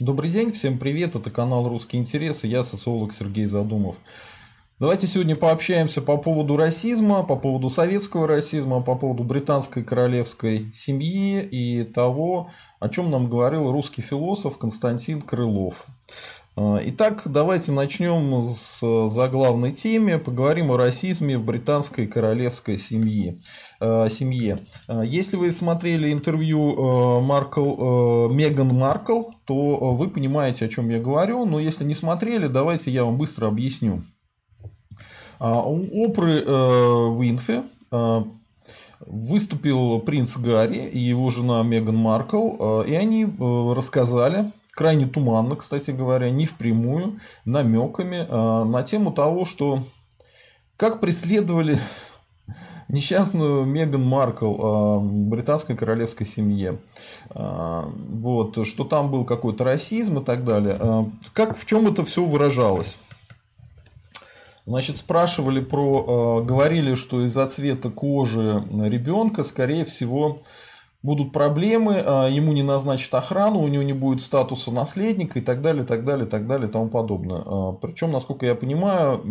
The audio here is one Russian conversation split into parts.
Добрый день, всем привет, это канал «Русские интересы», я социолог Сергей Задумов. Давайте сегодня пообщаемся по поводу расизма, по поводу советского расизма, по поводу британской королевской семьи и того, о чем нам говорил русский философ Константин Крылов. А, итак, давайте начнем с заглавной темы. Поговорим о расизме в британской королевской семье. А, семье. А, если вы смотрели интервью Маркл, Меган Маркл, то вы понимаете, о чем я говорю. Но если не смотрели, давайте я вам быстро объясню. У Опры Уинфи выступил принц Гарри и его жена Меган Маркл, и они рассказали крайне туманно, кстати говоря, не впрямую, намеками э, на тему того, что как преследовали несчастную Меган Маркл э, британской королевской семье. Э, вот, что там был какой-то расизм и так далее. Как, в чем это все выражалось? Значит, спрашивали про, говорили, что из-за цвета кожи ребенка, скорее всего, будут проблемы, а, ему не назначат охрану, у него не будет статуса наследника и так далее, так далее, так далее и тому подобное. А, Причем, насколько я понимаю,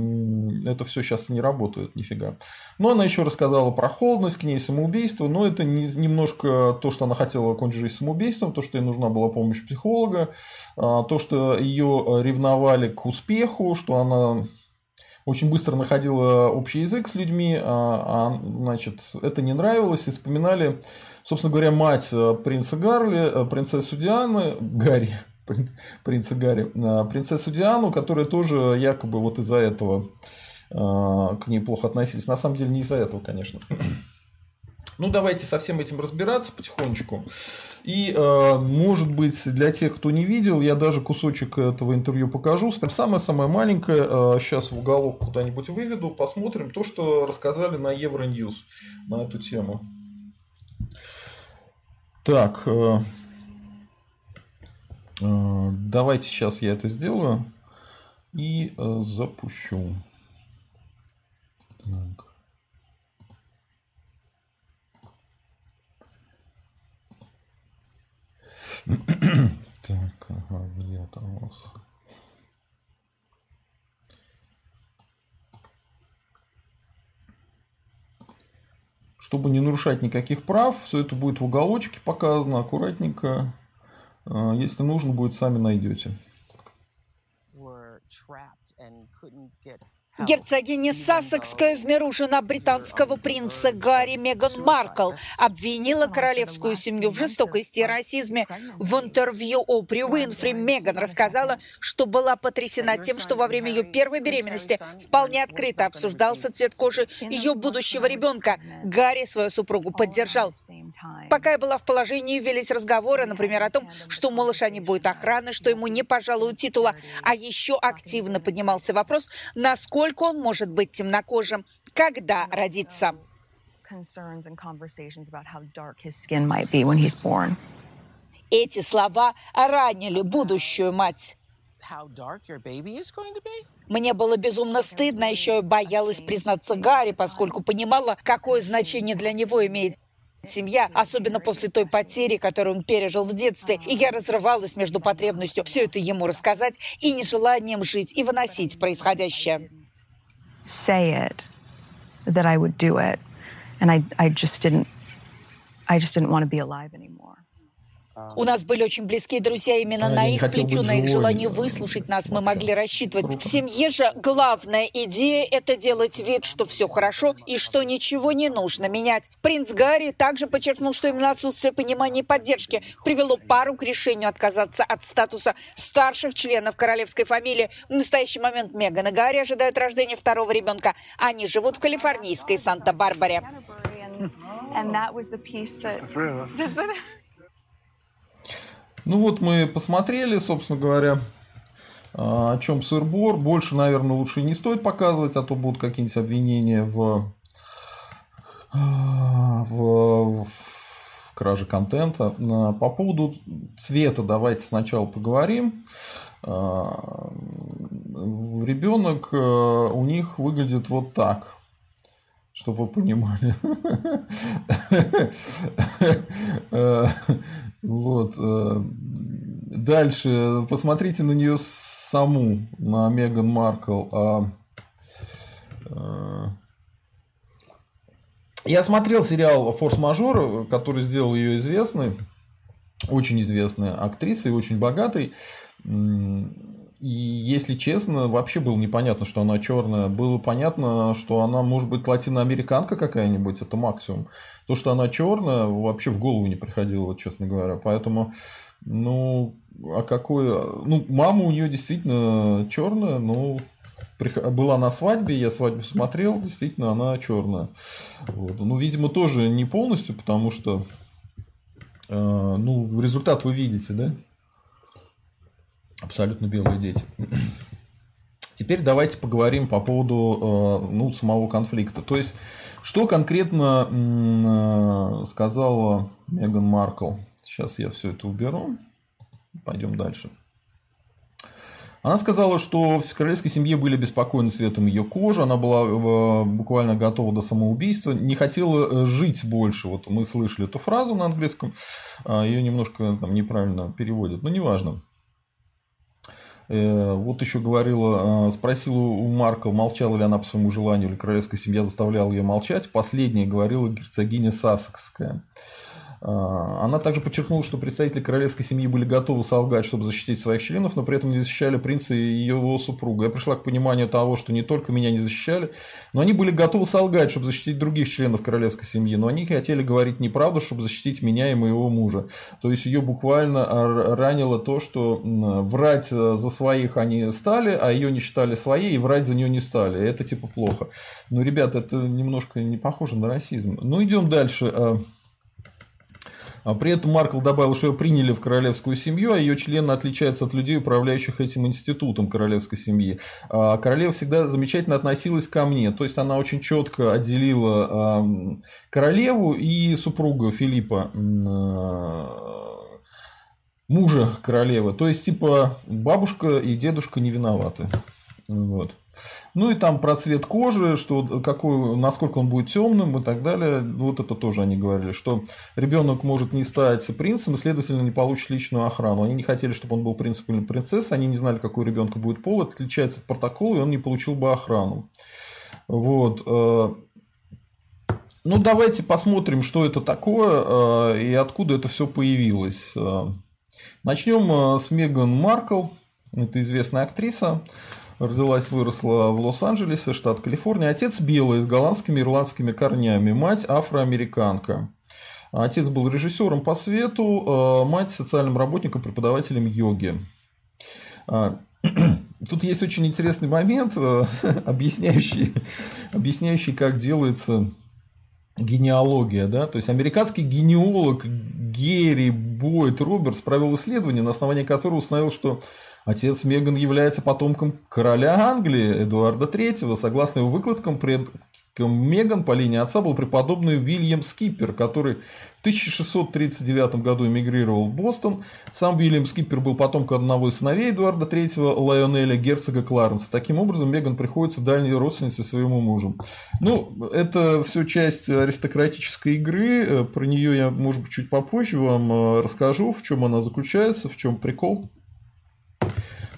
это все сейчас не работает, нифига. Но она еще рассказала про холодность к ней, самоубийство, но это немножко то, что она хотела окончить жизнь самоубийством, то, что ей нужна была помощь психолога, а, то, что ее ревновали к успеху, что она очень быстро находила общий язык с людьми, а, значит, это не нравилось, и вспоминали Собственно говоря, мать э, принца Гарли, э, принцессу Дианы, Гарри, принца Гарри, э, принцессу Диану, которая тоже якобы вот из-за этого к ней плохо относились. На самом деле не из-за этого, конечно. Ну, давайте со всем этим разбираться потихонечку. И, может быть, для тех, кто не видел, я даже кусочек этого интервью покажу. Самое-самое маленькое, сейчас в уголок куда-нибудь выведу, посмотрим то, что рассказали на Евроньюз на эту тему. Так, э, э, давайте сейчас я это сделаю и э, запущу. Так. так, ага, где там у вас? Чтобы не нарушать никаких прав, все это будет в уголочке показано, аккуратненько. А, если нужно будет, сами найдете. Герцогиня Сассекская, в миру жена британского принца Гарри Меган Маркл, обвинила королевскую семью в жестокости и расизме. В интервью Опри Уинфри Меган рассказала, что была потрясена тем, что во время ее первой беременности вполне открыто обсуждался цвет кожи ее будущего ребенка. Гарри свою супругу поддержал. Пока я была в положении, велись разговоры, например, о том, что у малыша не будет охраны, что ему не пожалуют титула, а еще активно поднимался вопрос, насколько насколько он может быть темнокожим, когда родится. Эти слова ранили будущую мать. Мне было безумно стыдно, еще я боялась признаться Гарри, поскольку понимала, какое значение для него имеет семья, особенно после той потери, которую он пережил в детстве, и я разрывалась между потребностью все это ему рассказать и нежеланием жить и выносить происходящее say it, that I would do it. And I, I just didn't, I just didn't want to be alive anymore. У нас были очень близкие друзья, именно а, на их плечу, на их желание выслушать нас мы могли рассчитывать. Круто. В семье же главная идея – это делать вид, что все хорошо и что ничего не нужно менять. Принц Гарри также подчеркнул, что именно отсутствие понимания и поддержки привело пару к решению отказаться от статуса старших членов королевской фамилии. В настоящий момент Меган и Гарри ожидают рождения второго ребенка. Они живут в калифорнийской Санта-Барбаре. And that was the piece that... Ну вот мы посмотрели, собственно говоря, а, о чем сыр-бор. Больше, наверное, лучше не стоит показывать, а то будут какие-нибудь обвинения в, а, в, в краже контента. А, по поводу цвета давайте сначала поговорим. Ребенок у них выглядит вот так чтобы вы понимали. Вот. Э, Дальше, посмотрите на нее саму, на Меган Маркл. А, а, я смотрел сериал «Форс-мажор», который сделал ее известной, очень известной актрисой, очень богатой. И, если честно, вообще было непонятно, что она черная. Было понятно, что она может быть латиноамериканка какая-нибудь, это максимум. То, что она черная, вообще в голову не приходило, честно говоря. Поэтому, ну, а какой... Ну, мама у нее действительно черная, ну, была на свадьбе, я свадьбу смотрел, действительно, она черная. Вот. Ну, видимо, тоже не полностью, потому что, э, ну, результат вы видите, да? Абсолютно белые дети. Теперь давайте поговорим по поводу э, ну, самого конфликта. То есть, что конкретно э, сказала Меган Маркл? Сейчас я все это уберу. Пойдем дальше. Она сказала, что в королевской семье были беспокойны цветом ее кожи, она была э, буквально готова до самоубийства, не хотела жить больше. Вот мы слышали эту фразу на английском, а ее немножко там, неправильно переводят, но неважно. Э, вот еще говорила, э, спросила у Марка, молчала ли она по своему желанию, или королевская семья заставляла ее молчать. Последняя говорила герцогиня Сассекская. А, она также подчеркнула, что представители королевской семьи были готовы солгать, чтобы защитить своих членов, но при этом не защищали принца и его супругу. Я пришла к пониманию того, что не только меня не защищали, но они были готовы солгать, чтобы защитить других членов королевской семьи, но они хотели говорить неправду, чтобы защитить меня и моего мужа. То есть ее буквально ранило то, что врать за своих они стали, а ее не считали своей, и врать за нее не стали. Это типа плохо. Но, ребята, это немножко не похоже на расизм. Ну, идем дальше. А, а при этом Маркл добавил, что ее приняли в королевскую семью, а ее члены отличаются от людей, управляющих этим институтом королевской семьи. А королева всегда замечательно относилась ко мне. То есть она очень четко отделила королеву и супруга Филиппа мужа королевы. То есть, типа, бабушка и дедушка не виноваты. Вот. Ну и там про цвет кожи, что какой, насколько он будет темным и так далее. Вот это тоже они говорили, что ребенок может не стать принцем и, следовательно, не получит личную охрану. Они не хотели, чтобы он был принцем или принцессой, они не знали, какой у ребенка будет пол, это отличается от протокола, и он не получил бы охрану. Вот. Э, ну, давайте посмотрим, что это такое э, и откуда это все появилось. Э, Начнем с Меган Маркл. Это известная актриса. Родилась, выросла в Лос-Анджелесе, штат Калифорния. Отец белый, с голландскими и ирландскими корнями. Мать афроамериканка. Отец был режиссером по свету, э, мать социальным работником, преподавателем йоги. А, тут есть очень интересный момент, э, объясняющий, объясняющий, как делается генеалогия. Да? То есть американский генеалог Герри Бойт Робертс провел исследование, на основании которого установил, что Отец Меган является потомком короля Англии Эдуарда III. Согласно его выкладкам, предком Меган по линии отца был преподобный Уильям Скиппер, который в 1639 году эмигрировал в Бостон. Сам Уильям Скиппер был потомком одного из сыновей Эдуарда III, Лайонеля, герцога Кларенса. Таким образом, Меган приходится дальней родственницей своему мужу. Ну, это все часть аристократической игры. Про нее я, может быть, чуть попозже вам э, расскажу, в чем она заключается, в чем прикол.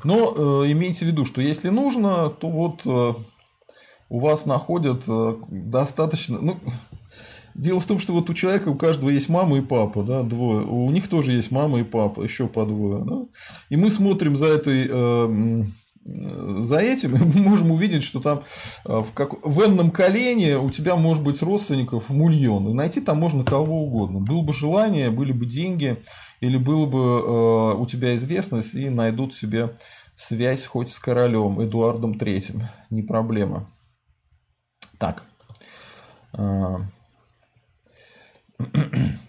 Но э, имейте в виду, что если нужно, то вот э, у вас находят э, достаточно. Ну, дело в том, что вот у человека у каждого есть мама и папа, да, двое. У них тоже есть мама и папа, еще по двое. Да? И мы смотрим за этой э, за этим мы можем увидеть, что там э, в, как, в энном колене у тебя может быть родственников мульон. И найти там можно кого угодно. Было бы желание, были бы деньги, или было бы э, у тебя известность, и найдут себе связь хоть с королем Эдуардом Третьим. Не проблема. Так.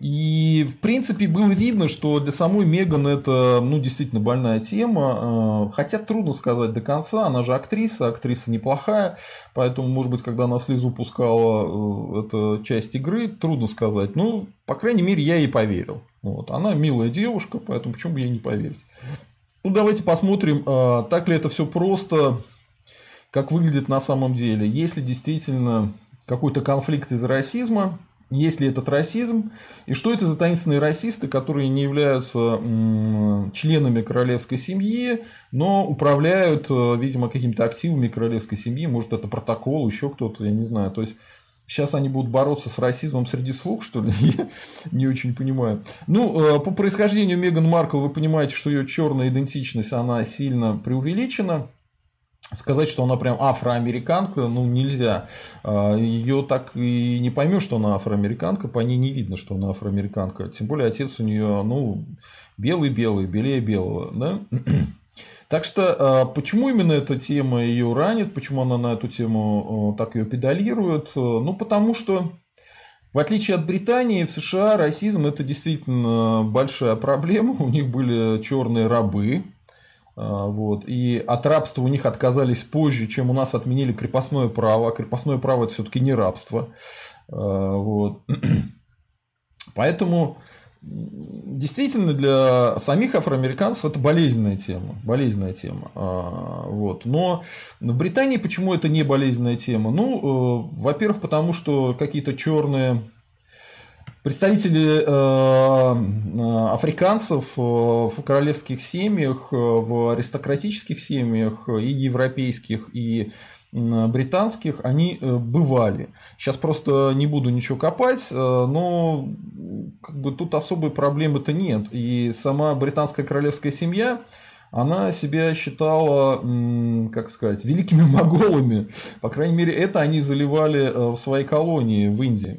И, в принципе, было видно, что для самой Меган это, ну, действительно больная тема. Э, хотя трудно сказать до конца, она же актриса, актриса неплохая, поэтому, может быть, когда она слезу пускала, э, это часть игры, трудно сказать. Ну, по крайней мере, я ей поверил. Вот. Она милая девушка, поэтому почему бы ей не поверить? Ну, давайте посмотрим, э, так ли это все просто, как выглядит на самом деле. Если действительно какой-то конфликт из расизма, есть ли этот расизм, и что это за таинственные расисты, которые не являются членами королевской семьи, но управляют, э, видимо, какими-то активами королевской семьи, может, это протокол, еще кто-то, я не знаю. То есть, Сейчас они будут бороться с расизмом среди слуг, что ли? Я не очень понимаю. Ну, э, по происхождению Меган Маркл вы понимаете, что ее черная идентичность, она сильно преувеличена. Сказать, что она прям афроамериканка, ну нельзя. А, Ее так и не поймешь, что она афроамериканка, по ней не видно, что она афроамериканка. Тем более отец у нее, ну, белый-белый, белее белого, да? Так что, а, почему именно эта тема ее ранит, почему она на эту тему так ее педалирует? Ну, потому что, в отличие от Британии, в США расизм это действительно большая проблема. У них были черные рабы, вот. И от рабства у них отказались позже, чем у нас отменили крепостное право. А крепостное право это все-таки не рабство. А, вот. Поэтому действительно для самих афроамериканцев это болезненная тема. Болезненная тема. А, вот. Но в Британии почему это не болезненная тема? Ну, э, во-первых, потому что какие-то черные Представители э, э, африканцев э, в королевских семьях, в аристократических семьях и европейских, и британских, они бывали. Сейчас просто не буду ничего копать, но как бы тут особой проблемы-то нет. И сама британская королевская семья, она себя считала, как сказать, великими моголами. По крайней мере, это они заливали в своей колонии в Индии.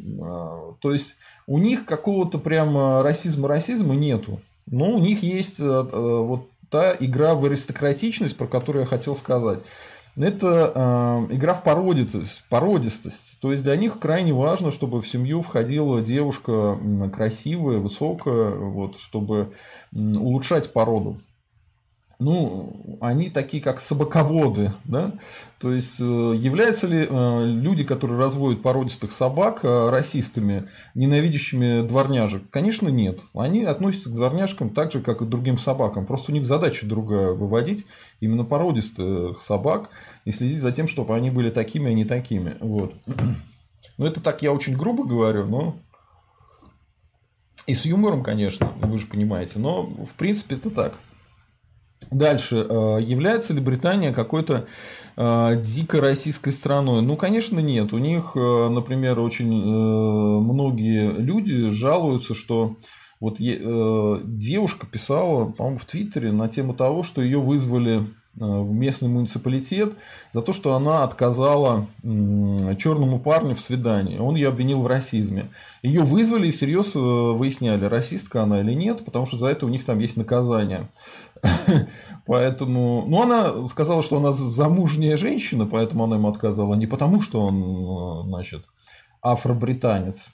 То есть у них какого-то прям расизма-расизма нету. Но у них есть э, э, вот та игра в аристократичность, про которую я хотел сказать. Это э, игра в породистость, породистость. То есть для них крайне важно, чтобы в семью входила девушка красивая, высокая, вот, чтобы улучшать породу ну, они такие как собаководы, да, то есть э, являются ли э, люди, которые разводят породистых собак, э, расистами, ненавидящими дворняжек? Конечно, нет. Они относятся к дворняжкам так же, как и к другим собакам. Просто у них задача другая – выводить именно породистых собак и следить за тем, чтобы они были такими, а не такими. Вот. Ну, это так я очень грубо говорю, но и с юмором, конечно, вы же понимаете, но в принципе это так. Дальше. Э, является ли Британия какой-то э, дико российской страной? Ну, конечно, нет. У них, э, например, очень многие люди жалуются, что вот девушка писала, по-моему, в Твиттере на тему того, что ее вызвали в местный муниципалитет за то, что она отказала черному парню в свидании. Он ее обвинил в расизме. Ее вызвали и всерьез выясняли, расистка она или нет, потому что за это у них там есть наказание. Поэтому, ну, она сказала, что она замужняя женщина, поэтому она ему отказала. Не потому, что он, значит, афробританец.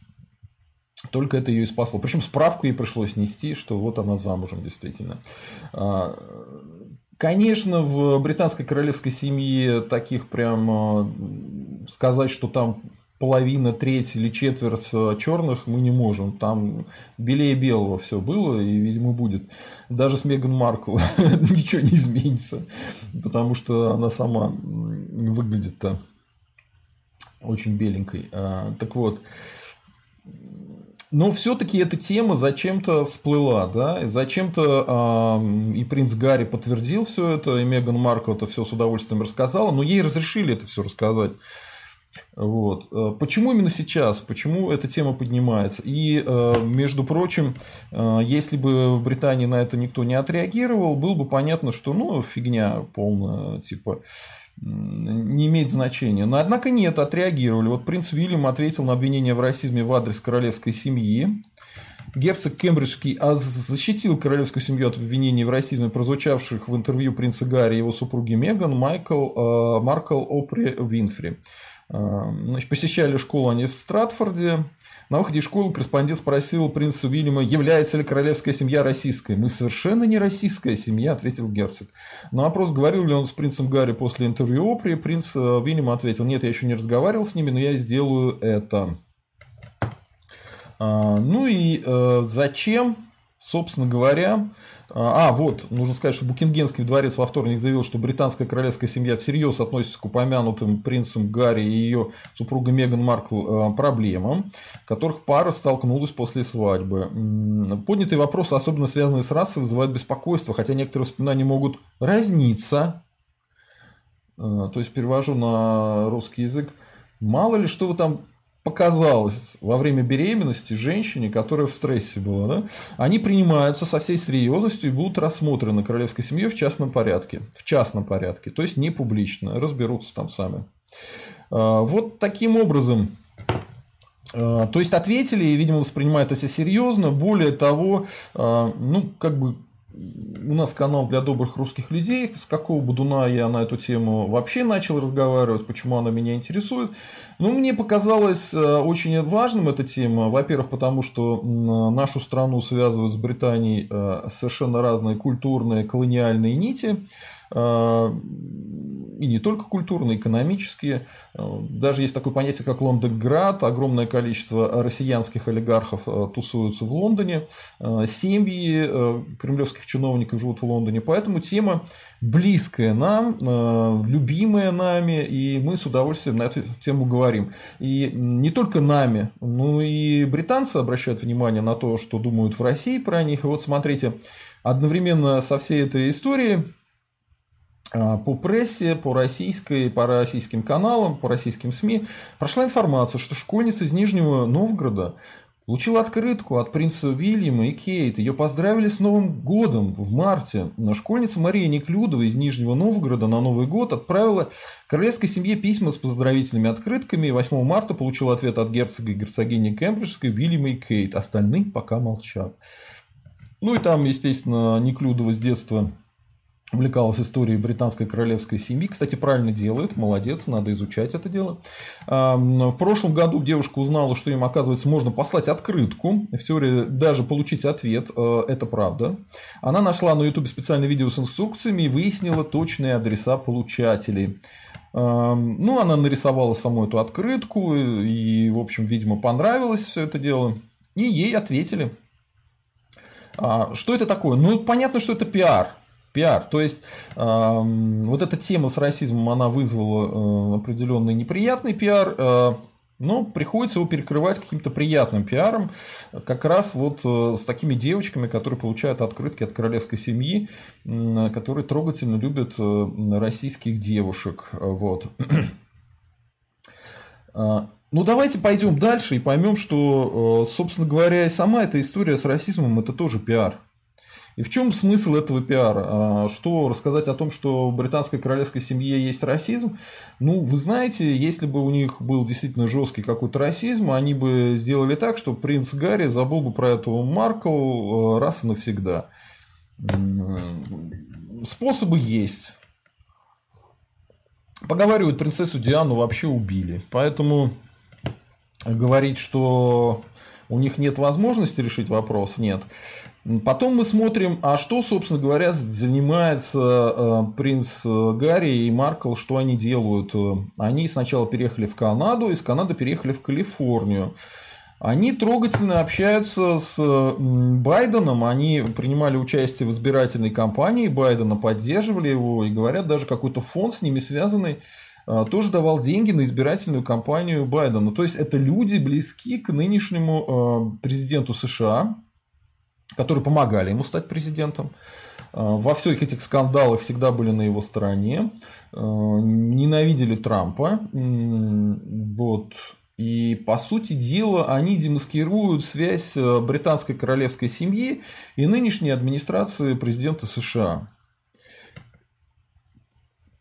Только это ее и спасло. Причем справку ей пришлось нести, что вот она замужем, действительно. Конечно, в британской королевской семье таких прям а, сказать, что там половина, треть или четверть э, черных мы не можем. Там белее белого все было и, видимо, будет. Даже с Меган Маркл ничего не изменится, потому что она сама выглядит-то очень беленькой. А, так вот, но все-таки эта тема зачем-то всплыла, да, зачем-то э, и принц Гарри подтвердил все это, и Меган Маркл это все с удовольствием рассказала, но ей разрешили это все рассказать. Вот. Э, почему именно сейчас? Почему эта тема поднимается? И, э, между прочим, э, если бы в Британии на это никто не отреагировал, было бы понятно, что ну фигня полная, типа не имеет значения. Но, однако, нет, отреагировали. Вот принц Уильям ответил на обвинение в расизме в адрес королевской семьи. Герцог Кембриджский защитил королевскую семью от обвинений в расизме, прозвучавших в интервью принца Гарри и его супруги Меган, Майкл, Маркл, Опри, Винфри. Значит, посещали школу они в Стратфорде. На выходе из школы корреспондент спросил принца Уильяма, является ли королевская семья российской. «Мы совершенно не российская семья», – ответил герцог. На вопрос, говорил ли он с принцем Гарри после интервью Опри, принц э, Уильям ответил, «Нет, я еще не разговаривал с ними, но я сделаю это». А, ну и э, зачем, собственно говоря, А, вот, нужно сказать, что Букингенский дворец во вторник заявил, что британская королевская семья всерьез относится к упомянутым принцам Гарри и ее супругой Меган Маркл проблемам, которых пара столкнулась после свадьбы. Поднятые вопросы, особенно связанные с расой, вызывают беспокойство, хотя некоторые воспоминания могут разниться. То есть перевожу на русский язык. Мало ли что вы там показалось во время беременности женщине, которая в стрессе была, да, они принимаются со всей серьезностью и будут рассмотрены королевской семьей в частном порядке. В частном порядке, то есть не публично, разберутся там сами. А, вот таким образом а, то есть ответили и, видимо, воспринимают это серьезно. Более того, а, ну, как бы у нас канал для добрых русских людей. С какого Будуна я на эту тему вообще начал разговаривать, почему она меня интересует. Ну, мне показалось э, очень важным эта тема. Во-первых, потому что нашу страну связывают с Британией э, совершенно разные культурные колониальные нити. Э, и не только культурные, экономические. Э, даже есть такое понятие, как Лондонград. Огромное количество россиянских олигархов э, тусуются в Лондоне. Семьи кремлевских чиновников живут в Лондоне. Поэтому тема близкая нам, любимая нами, и мы с удовольствием на эту тему говорим. И не только нами, но и британцы обращают внимание на то, что думают в России про них. И вот смотрите, одновременно со всей этой историей по прессе, по российской, по российским каналам, по российским СМИ прошла информация, что школьница из Нижнего Новгорода получила открытку от принца Уильяма и Кейт. Ее поздравили с Новым годом в марте. Школьница Мария Неклюдова из Нижнего Новгорода на Новый год отправила королевской семье письма с поздравительными открытками. 8 марта получила ответ от герцога и герцогини Кембриджской Уильяма и Кейт. Остальные пока молчат. Ну и там, естественно, Неклюдова с детства увлекалась историей британской королевской семьи. Кстати, правильно делает, молодец, надо изучать это дело. В прошлом году девушка узнала, что им, оказывается, можно послать открытку, в теории даже получить ответ, э, это правда. Она нашла на YouTube специальное видео с инструкциями и выяснила точные адреса получателей. Ну, она нарисовала саму эту открытку, и, в общем, видимо, понравилось все это дело, и ей ответили. А, что это такое? Ну, понятно, что это пиар пиар. То есть вот эта тема с расизмом, она вызвала э, определенный неприятный пиар. Э, но приходится его перекрывать каким-то приятным пиаром, как раз вот э, с такими девочками, которые получают открытки от королевской семьи, которые трогательно любят российских девушек. Вот. Ну, давайте пойдем дальше и поймем, что, собственно говоря, и сама эта история с расизмом – это тоже пиар. И в чем смысл этого пиара? А, что рассказать о том, что в британской королевской семье есть расизм? Ну, вы знаете, если бы у них был действительно жесткий какой-то расизм, они бы сделали так, что принц Гарри забыл бы про эту Маркл а, раз и навсегда. Способы есть. Поговаривают, принцессу Диану вообще убили. Поэтому говорить, что у них нет возможности решить вопрос, нет. Потом мы смотрим, а что, собственно говоря, занимается э, принц Гарри и Маркл, что они делают. Они сначала переехали в Канаду, из Канады переехали в Калифорнию. Они трогательно общаются с Байденом, они принимали участие в избирательной кампании Байдена, поддерживали его и говорят, даже какой-то фонд с ними связанный э, тоже давал деньги на избирательную кампанию Байдена. То есть это люди близки к нынешнему э, президенту США, которые помогали ему стать президентом. А, во всех этих скандалах всегда были на его стороне, а, ненавидели Трампа. Вот. И, по сути дела, они демаскируют связь э, британской королевской семьи и нынешней администрации президента США.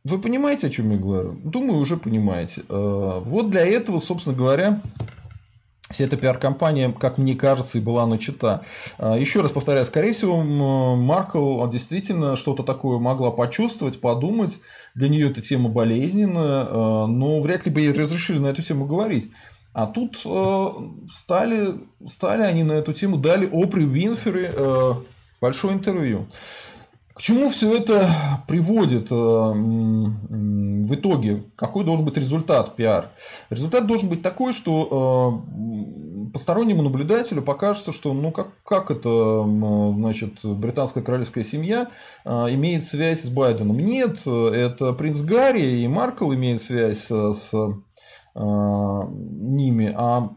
Вы понимаете, о чем я говорю? Думаю, уже понимаете. Вот для этого, собственно говоря, Вся эта пиар-компания, как мне кажется, и была начата. А, еще раз повторяю, скорее всего, Маркл действительно что-то такое могла почувствовать, подумать. Для нее эта тема болезненная, а, но вряд ли бы ей разрешили на эту тему говорить. А тут а, стали, стали они на эту тему, дали Опри Винфери большое интервью. К чему все это приводит э, в итоге? Какой должен быть результат пиар? Результат должен быть такой, что э, постороннему наблюдателю покажется, что ну как, как это значит, британская королевская семья а, имеет связь с Байденом. Нет, это принц Гарри и Маркл имеют связь с ними, а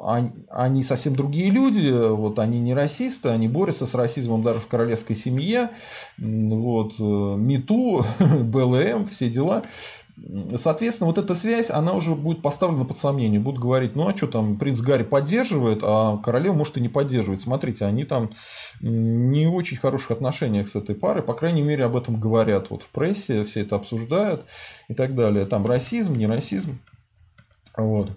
они совсем другие люди, вот они не расисты, они борются с расизмом даже в королевской семье, вот, э, МИТУ, БЛМ, все дела. Соответственно, вот эта связь, она уже будет поставлена под сомнение. Будут говорить, ну а что там, принц Гарри поддерживает, а королева может и не поддерживает. Смотрите, они там не в очень хороших отношениях с этой парой, по крайней мере, об этом говорят вот в прессе, все это обсуждают и так далее. Там расизм, не расизм. Вот.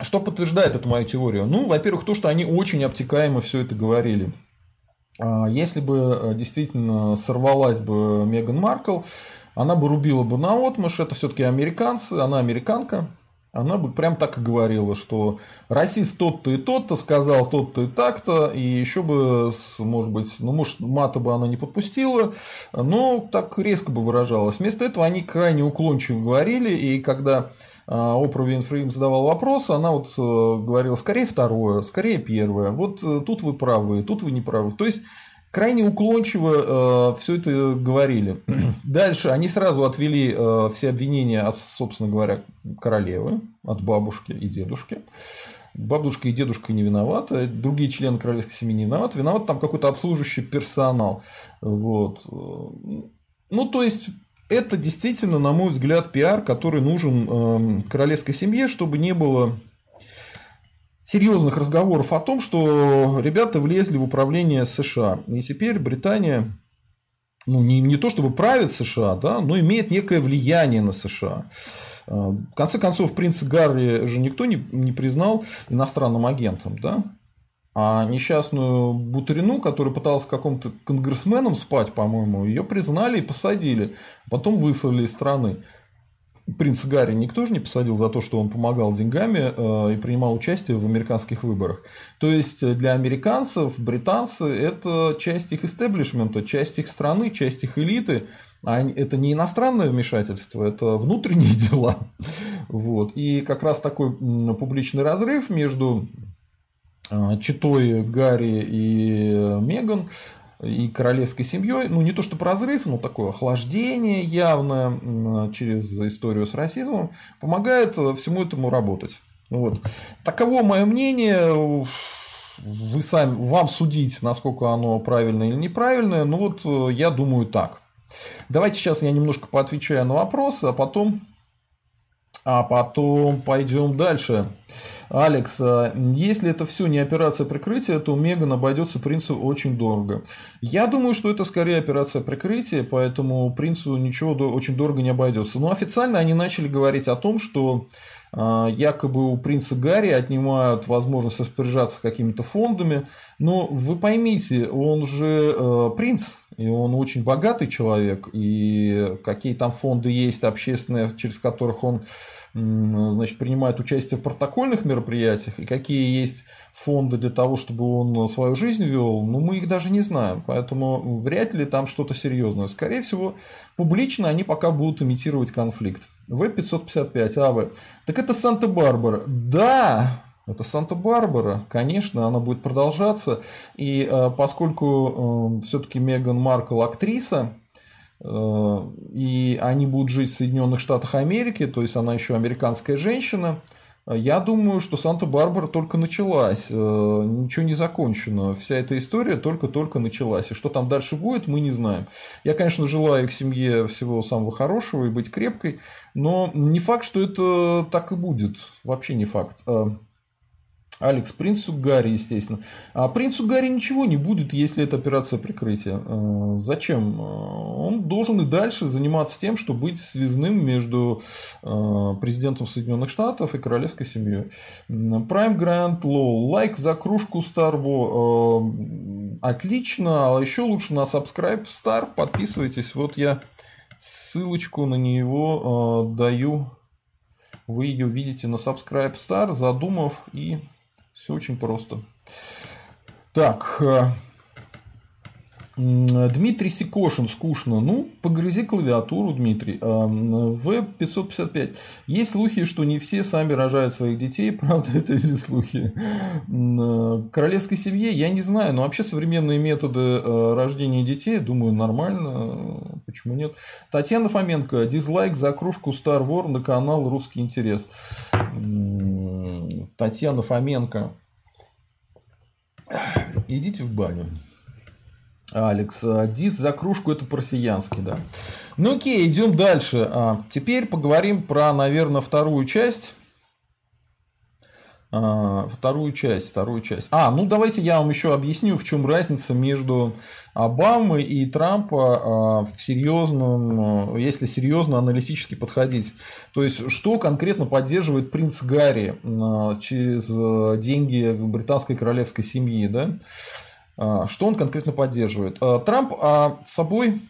Что подтверждает эту мою теорию? Ну, во-первых, то, что они очень обтекаемо все это говорили. А, если бы э, действительно сорвалась бы Меган Маркл, она бы рубила бы на отмышь, это все-таки американцы, она американка, она бы прям так и говорила, что расист тот-то и тот-то сказал тот-то и так-то, и еще бы, может быть, ну, может, мата бы она не подпустила, но так резко бы выражалась. Вместо этого они крайне уклончиво говорили, и когда Опра Винфри им задавал вопрос, она вот э, говорила, скорее второе, скорее первое, вот э, тут вы правы, тут вы не правы. То есть, крайне уклончиво э, все это говорили. Дальше они сразу отвели э, все обвинения от, собственно говоря, королевы, от бабушки и дедушки. Бабушка и дедушка не виноваты, другие члены королевской семьи не виноваты, виноват там какой-то обслуживающий персонал. Вот. Ну, то есть, это действительно, на мой взгляд, пиар, который нужен э, королевской семье, чтобы не было серьезных разговоров о том, что ребята влезли в управление США. И теперь Британия, ну, не, не то чтобы правит США, да, но имеет некое влияние на США. Э, в конце концов, принца Гарри же никто не, не признал иностранным агентом, да? А несчастную Бутрину, которая пыталась каком-то конгрессменом спать, по-моему, ее признали и посадили. Потом выслали из страны. Принца Гарри никто же не посадил за то, что он помогал деньгами э, и принимал участие в американских выборах. То есть для американцев британцы это часть их истеблишмента, часть их страны, часть их элиты. Это не иностранное вмешательство, это внутренние дела. Вот. И как раз такой публичный разрыв между читой Гарри и Меган и королевской семьей, ну не то что разрыв, но такое охлаждение явное через историю с расизмом, помогает всему этому работать. Вот. Таково мое мнение. Вы сами, вам судить, насколько оно правильное или неправильное, но вот я думаю так. Давайте сейчас я немножко поотвечаю на вопросы, а потом, а потом пойдем дальше. Алекс, а если это все не операция прикрытия, то Меган обойдется принцу очень дорого. Я думаю, что это скорее операция прикрытия, поэтому принцу ничего очень дорого не обойдется. Но официально они начали говорить о том, что а, якобы у принца Гарри отнимают возможность распоряжаться какими-то фондами. Но вы поймите, он же э, принц, и он очень богатый человек, и какие там фонды есть общественные, через которых он значит, принимает участие в протокольных мероприятиях, и какие есть фонды для того, чтобы он свою жизнь вел, ну, мы их даже не знаем. Поэтому вряд ли там что-то серьезное. Скорее всего, публично они пока будут имитировать конфликт. В-555, АВ. Так это Санта-Барбара. Да, это Санта-Барбара, конечно, она будет продолжаться. И э, поскольку э, все-таки Меган Маркл актриса, э, и они будут жить в Соединенных Штатах Америки, то есть она еще американская женщина, я думаю, что Санта-Барбара только началась, ничего не закончено. Вся эта история только-только началась. И что там дальше будет, мы не знаем. Я, конечно, желаю их семье всего самого хорошего и быть крепкой, но не факт, что это так и будет. Вообще не факт. Алекс, принцу Гарри, естественно. А принцу Гарри ничего не будет, если это операция прикрытия. Э, зачем? Э, он должен и дальше заниматься тем, что быть связным между э, президентом Соединенных Штатов и королевской семьей. Prime Grand Low. Лайк за кружку Старбо. Отлично. А еще лучше на Subscribe Star. Подписывайтесь. Вот я ссылочку на него даю. Вы ее видите на Subscribe Star, задумав и все очень просто. Так. Э, Дмитрий Сикошин, скучно. Ну, погрызи клавиатуру, Дмитрий. В-555. Есть слухи, что не все сами рожают своих детей. Правда это или слухи? Королевской семье я не знаю. Но вообще современные методы э, рождения детей, думаю, нормально. Почему нет? Татьяна Фоменко. Дизлайк за кружку Star War на канал «Русский интерес». Татьяна Фоменко. Идите в баню. Алекс, а, дис за кружку это по-россиянски, да. Ну окей, идем дальше. А, теперь поговорим про, наверное, вторую часть. А, вторую часть, вторую часть. А, ну давайте я вам еще объясню, в чем разница между Обамой и Трампа в серьезном, если серьезно аналитически подходить. То есть, что конкретно поддерживает принц Гарри через деньги британской королевской семьи, да? А, что он конкретно поддерживает? А, Трамп а, собой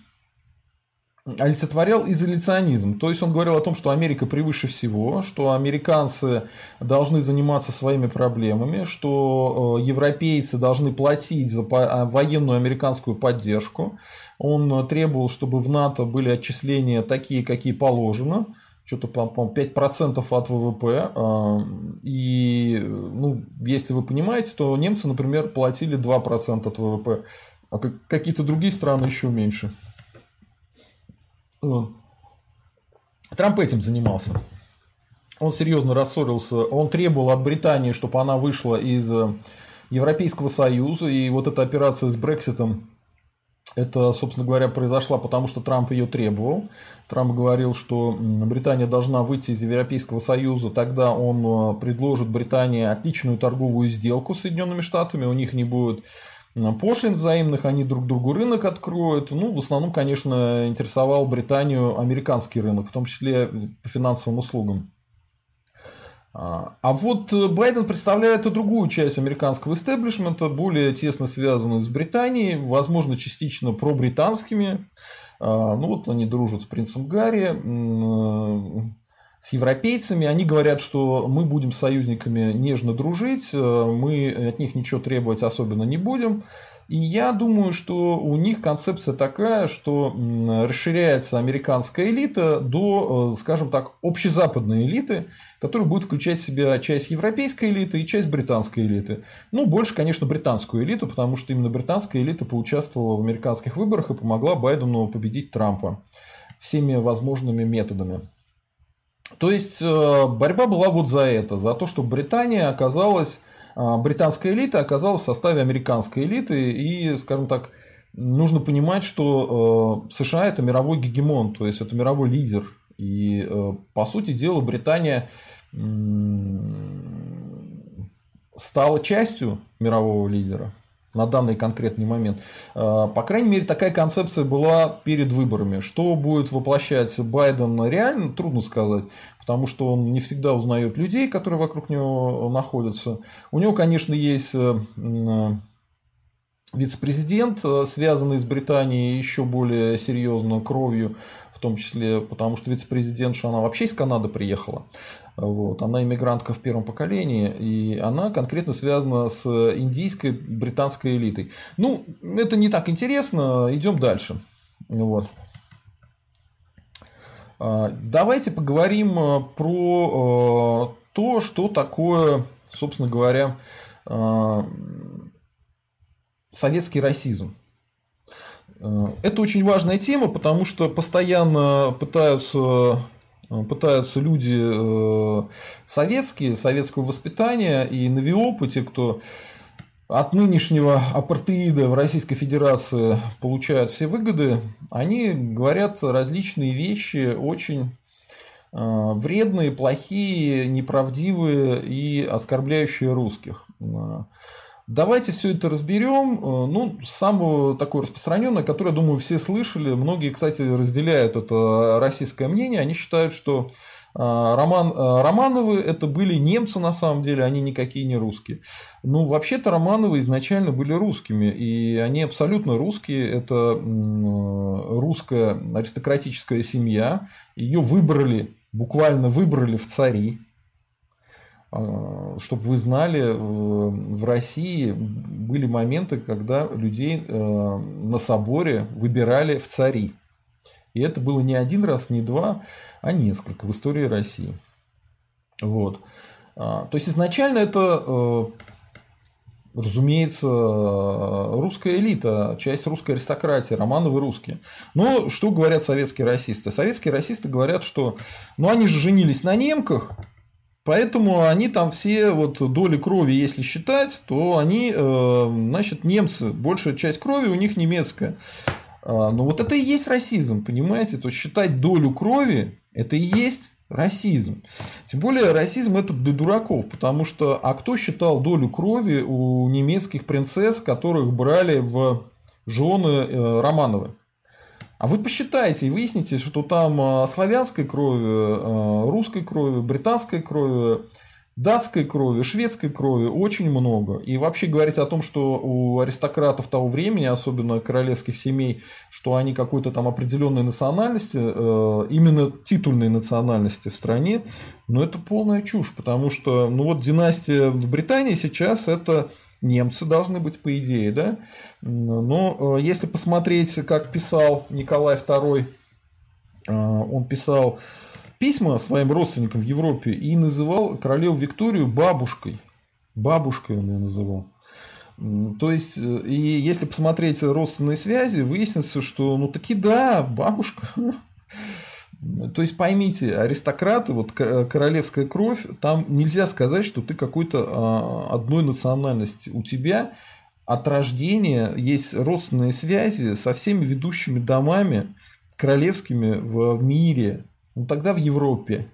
олицетворял изоляционизм. То есть он говорил о том, что Америка превыше всего, что американцы должны заниматься своими проблемами, что европейцы должны платить за военную американскую поддержку. Он требовал, чтобы в НАТО были отчисления такие, какие положено что-то, по-моему, 5% от ВВП. А, и, ну, если вы понимаете, то немцы, например, платили 2% от ВВП, а какие-то другие страны еще меньше. Трамп этим занимался. Он серьезно рассорился. Он требовал от Британии, чтобы она вышла из Европейского Союза. И вот эта операция с Брекситом это, собственно говоря, произошла потому, что Трамп ее требовал. Трамп говорил, что Британия должна выйти из Европейского Союза, тогда он э, предложит Британии отличную торговую сделку с Соединенными Штатами, у них не будет пошлин взаимных, они друг другу рынок откроют. Ну, в основном, конечно, интересовал Британию американский рынок, в том числе по финансовым услугам. А, а вот э, Байден представляет и другую часть американского истеблишмента, более тесно связанную с Британией, возможно, частично пробританскими. А, ну вот они дружат с принцем Гарри, э, с европейцами. Они говорят, что мы будем с союзниками нежно дружить, э, мы от них ничего требовать особенно не будем. И я думаю, что у них концепция такая, что расширяется американская элита до, э, скажем так, общезападной элиты, которая будет включать в себя часть европейской элиты и часть британской элиты. Ну, больше, конечно, британскую элиту, потому что именно британская элита поучаствовала в американских выборах и помогла Байдену победить Трампа всеми возможными методами. То есть э, борьба была вот за это, за то, что Британия оказалась а, британская элита оказалась в составе американской элиты, и, скажем так, нужно понимать, что э, США это мировой гегемон, то есть это мировой лидер. И, э, по сути дела, Британия стала частью мирового лидера на данный конкретный момент. А, по крайней мере, такая концепция была перед выборами. Что будет воплощать Байден реально, трудно сказать, потому что он не всегда узнает людей, которые вокруг него находятся. У него, конечно, есть э, э, вице-президент, э, связанный с Британией еще более серьезно кровью, в том числе потому, что вице-президентша, она вообще из Канады приехала. Вот. Она иммигрантка в первом поколении, и она конкретно связана с индийской британской элитой. Ну, это не так интересно, идем дальше. Вот. А, давайте поговорим э, про э, то, что такое, собственно говоря, советский расизм. Э, это очень важная тема, потому что постоянно пытаются э, пытаются люди э, советские, советского воспитания и новиопы, те, кто от нынешнего апартеида в Российской Федерации получают все выгоды, они говорят различные вещи, очень вредные, плохие, неправдивые и оскорбляющие русских. Давайте все это разберем. Э, ну, самое такое распространенное, которое, думаю, все слышали. Многие, кстати, разделяют это российское мнение. Они считают, что э, Роман, э, Романовы это были немцы на самом деле, они никакие не русские. Ну, вообще-то Романовы изначально были русскими, и они абсолютно русские. Это русская аристократическая семья. Ее выбрали, буквально выбрали в цари чтобы вы знали, в России были моменты, когда людей на соборе выбирали в цари. И это было не один раз, не два, а несколько в истории России. Вот. То есть изначально это разумеется, русская элита, часть русской аристократии, Романовы русские. Но что говорят советские расисты? Советские расисты говорят, что ну, они же женились на немках, Поэтому они там все вот доли крови, если считать, то они, э, значит, немцы, большая часть крови у них немецкая. А, но вот это и есть расизм, понимаете? То есть считать долю крови, это и есть расизм. Тем более расизм это для дураков, потому что а кто считал долю крови у немецких принцесс, которых брали в жены э, Романовы? А вы посчитайте и выясните, что там э, славянской крови, э, русской крови, британской крови, датской крови, шведской крови очень много. И вообще говорить о том, что у аристократов того времени, особенно королевских семей, что они какой-то там определенной национальности, э, именно титульной национальности в стране, ну это полная чушь, потому что ну вот династия в Британии сейчас это немцы должны быть по идее, да. Но э, если посмотреть, как писал Николай II, э, он писал письма своим родственникам в Европе и называл королеву Викторию бабушкой. Бабушкой он ее называл. То есть, э, и если посмотреть родственные связи, выяснится, что ну таки да, бабушка. То есть поймите, аристократы, вот королевская кровь, там нельзя сказать, что ты какой-то а, одной национальности. У тебя от рождения есть родственные связи со всеми ведущими домами королевскими в мире ну тогда в Европе.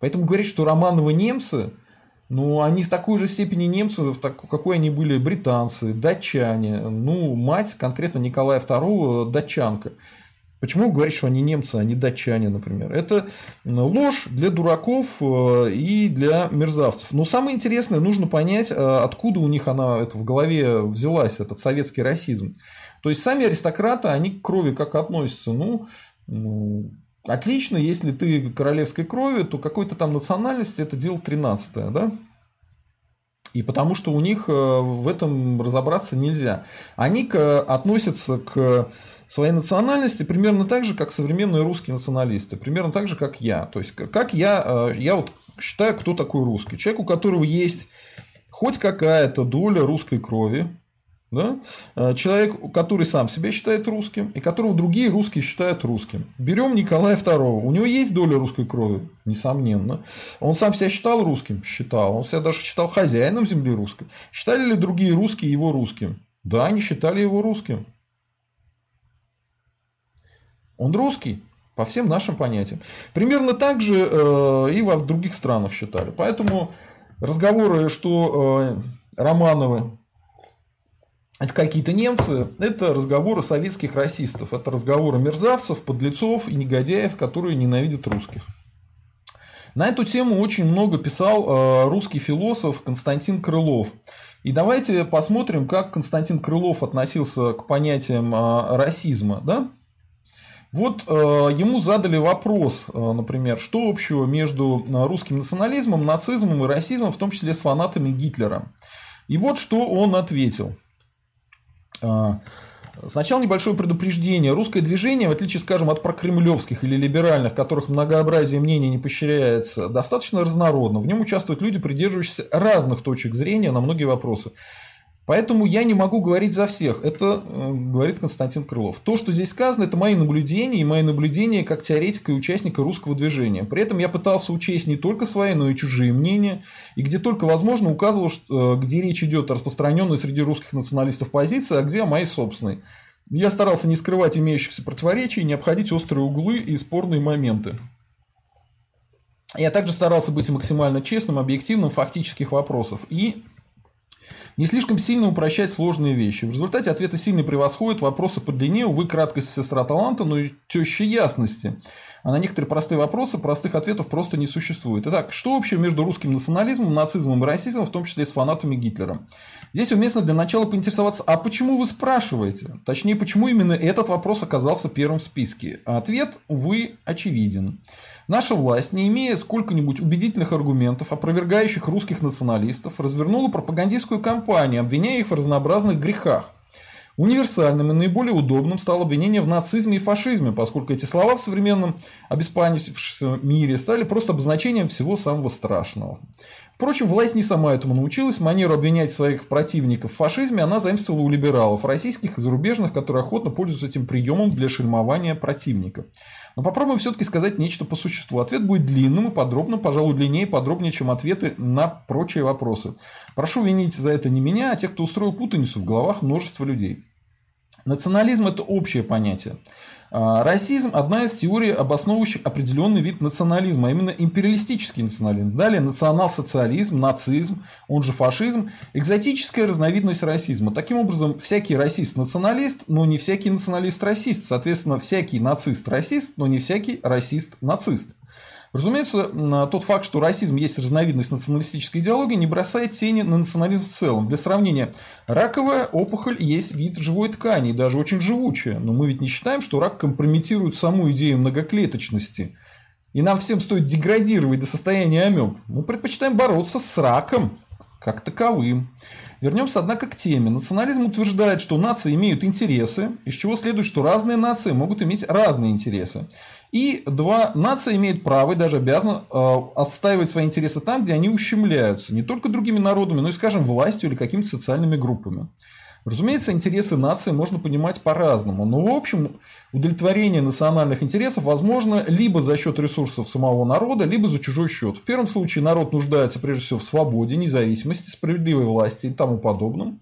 Поэтому говорить, что Романовы немцы, ну, они в такой же степени немцы, в так, какой они были британцы, датчане. Ну, мать конкретно Николая II датчанка. Почему говорить, что они немцы, а не датчане, например? Это ложь для дураков э, и для мерзавцев. Но самое интересное, нужно понять, э, откуда у них она это в голове взялась, этот советский расизм. То есть сами аристократы, они к крови как относятся? Ну, ну Отлично, если ты королевской крови, то какой-то там национальности это дело 13 да? И потому что у них э, в этом разобраться нельзя. Они относятся к своей национальности примерно так же, как современные русские националисты, примерно так же, как я. То есть, как я, э, я вот считаю, кто такой русский. Человек, у которого есть хоть какая-то доля русской крови, да? Э, человек, который сам себя считает русским, и которого другие русские считают русским. Берем Николая II. У него есть доля русской крови, несомненно. Он сам себя считал русским? Считал. Он себя даже считал хозяином земли русской. Считали ли другие русские его русским? Да, они считали его русским. Он русский по всем нашим понятиям. Примерно так же э, и во других странах считали. Поэтому разговоры, что э, Романовы это какие-то немцы, это разговоры советских расистов, это разговоры мерзавцев, подлецов и негодяев, которые ненавидят русских. На эту тему очень много писал э, русский философ Константин Крылов. И давайте посмотрим, как Константин Крылов относился к понятиям э, расизма. Да? Вот э, ему задали вопрос, например, что общего между русским национализмом, нацизмом и расизмом, в том числе с фанатами Гитлера. И вот что он ответил – сначала небольшое предупреждение. Русское движение, в отличие, скажем, от прокремлевских или либеральных, которых многообразие мнений не поощряется, достаточно разнородно. В нем участвуют люди, придерживающиеся разных точек зрения на многие вопросы. Поэтому я не могу говорить за всех. Это э, говорит Константин Крылов. То, что здесь сказано, это мои наблюдения и мои наблюдения как теоретика и участника русского движения. При этом я пытался учесть не только свои, но и чужие мнения. И где только возможно указывал, что, э, где речь идет о распространенной среди русских националистов позиции, а где о моей собственной. Я старался не скрывать имеющихся противоречий, не обходить острые углы и спорные моменты. Я также старался быть максимально честным, объективным в фактических вопросах и не слишком сильно упрощать сложные вещи. В результате ответы сильно превосходят вопросы по длине, увы, краткость сестра таланта, но и теща ясности. А на некоторые простые вопросы простых ответов просто не существует. Итак, что общего между русским национализмом, нацизмом и расизмом, в том числе с фанатами Гитлера? Здесь уместно для начала поинтересоваться, а почему вы спрашиваете? Точнее, почему именно этот вопрос оказался первым в списке? Ответ, увы, очевиден. Наша власть, не имея сколько-нибудь убедительных аргументов, опровергающих русских националистов, развернула пропагандистскую кампанию, обвиняя их в разнообразных грехах. Универсальным и наиболее удобным стало обвинение в нацизме и фашизме, поскольку эти слова в современном обеспанившемся мире стали просто обозначением всего самого страшного. Впрочем, власть не сама этому научилась. Манеру обвинять своих противников в фашизме она заимствовала у либералов, российских и зарубежных, которые охотно пользуются этим приемом для шельмования противника. Но попробуем все-таки сказать нечто по существу. Ответ будет длинным и подробным, пожалуй, длиннее и подробнее, чем ответы на прочие вопросы. Прошу винить за это не меня, а тех, кто устроил путаницу в головах множества людей. Национализм – это общее понятие. А, расизм – одна из теорий, обосновывающих определенный вид национализма, а именно империалистический национализм. Далее национал-социализм, нацизм, он же фашизм – экзотическая разновидность расизма. Таким образом, всякий расист-националист, но не всякий националист-расист. Соответственно, всякий нацист-расист, но не всякий расист-нацист. Разумеется, тот факт, что расизм есть разновидность националистической идеологии, не бросает тени на национализм в целом. Для сравнения, раковая опухоль есть вид живой ткани, и даже очень живучая. Но мы ведь не считаем, что рак компрометирует саму идею многоклеточности. И нам всем стоит деградировать до состояния амеб. Мы предпочитаем бороться с раком как таковым. Вернемся, однако, к теме. Национализм утверждает, что нации имеют интересы, из чего следует, что разные нации могут иметь разные интересы. И два, нация имеет право и даже обязана э, отстаивать свои интересы там, где они ущемляются не только другими народами, но и, скажем, властью или какими-то социальными группами. Разумеется, интересы нации можно понимать по-разному, но в общем удовлетворение национальных интересов возможно либо за счет ресурсов самого народа, либо за чужой счет. В первом случае народ нуждается прежде всего в свободе, независимости, справедливой власти и тому подобном.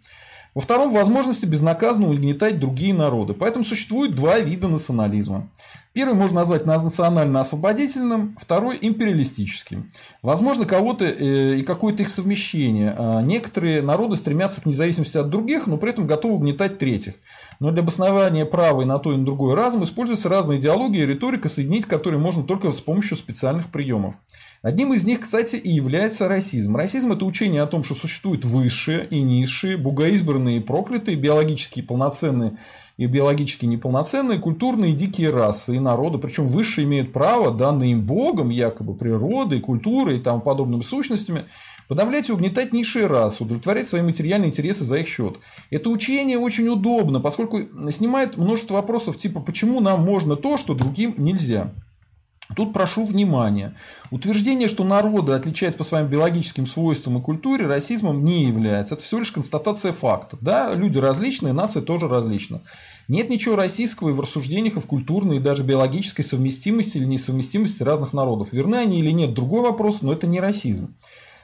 Во втором – возможности безнаказанно угнетать другие народы. Поэтому существует два вида национализма. Первый можно назвать национально-освободительным, второй – империалистическим. Возможно, кого-то э, и какое-то их совмещение. А некоторые народы стремятся к независимости от других, но при этом готовы угнетать третьих. Но для обоснования права и на то и на другой разум используются разные идеологии и риторика, соединить которые можно только с помощью специальных приемов. Одним из них, кстати, и является расизм. Расизм – это учение о том, что существуют высшие и низшие, богоизбранные и проклятые, биологически полноценные и биологически неполноценные, культурные дикие расы и народы. Причем высшие имеют право, данные им Богом, якобы природой, культурой и тому подобными сущностями, подавлять и угнетать низшие расы, удовлетворять свои материальные интересы за их счет. Это учение очень удобно, поскольку снимает множество вопросов типа «почему нам можно то, что другим нельзя?». Тут прошу внимания. Утверждение, что народы отличают по своим биологическим свойствам и культуре, расизмом не является. Это всего лишь констатация факта. Да, люди различные, нации тоже различны. Нет ничего российского и в рассуждениях и в культурной и даже биологической совместимости или несовместимости разных народов. Верны они или нет, другой вопрос, но это не расизм.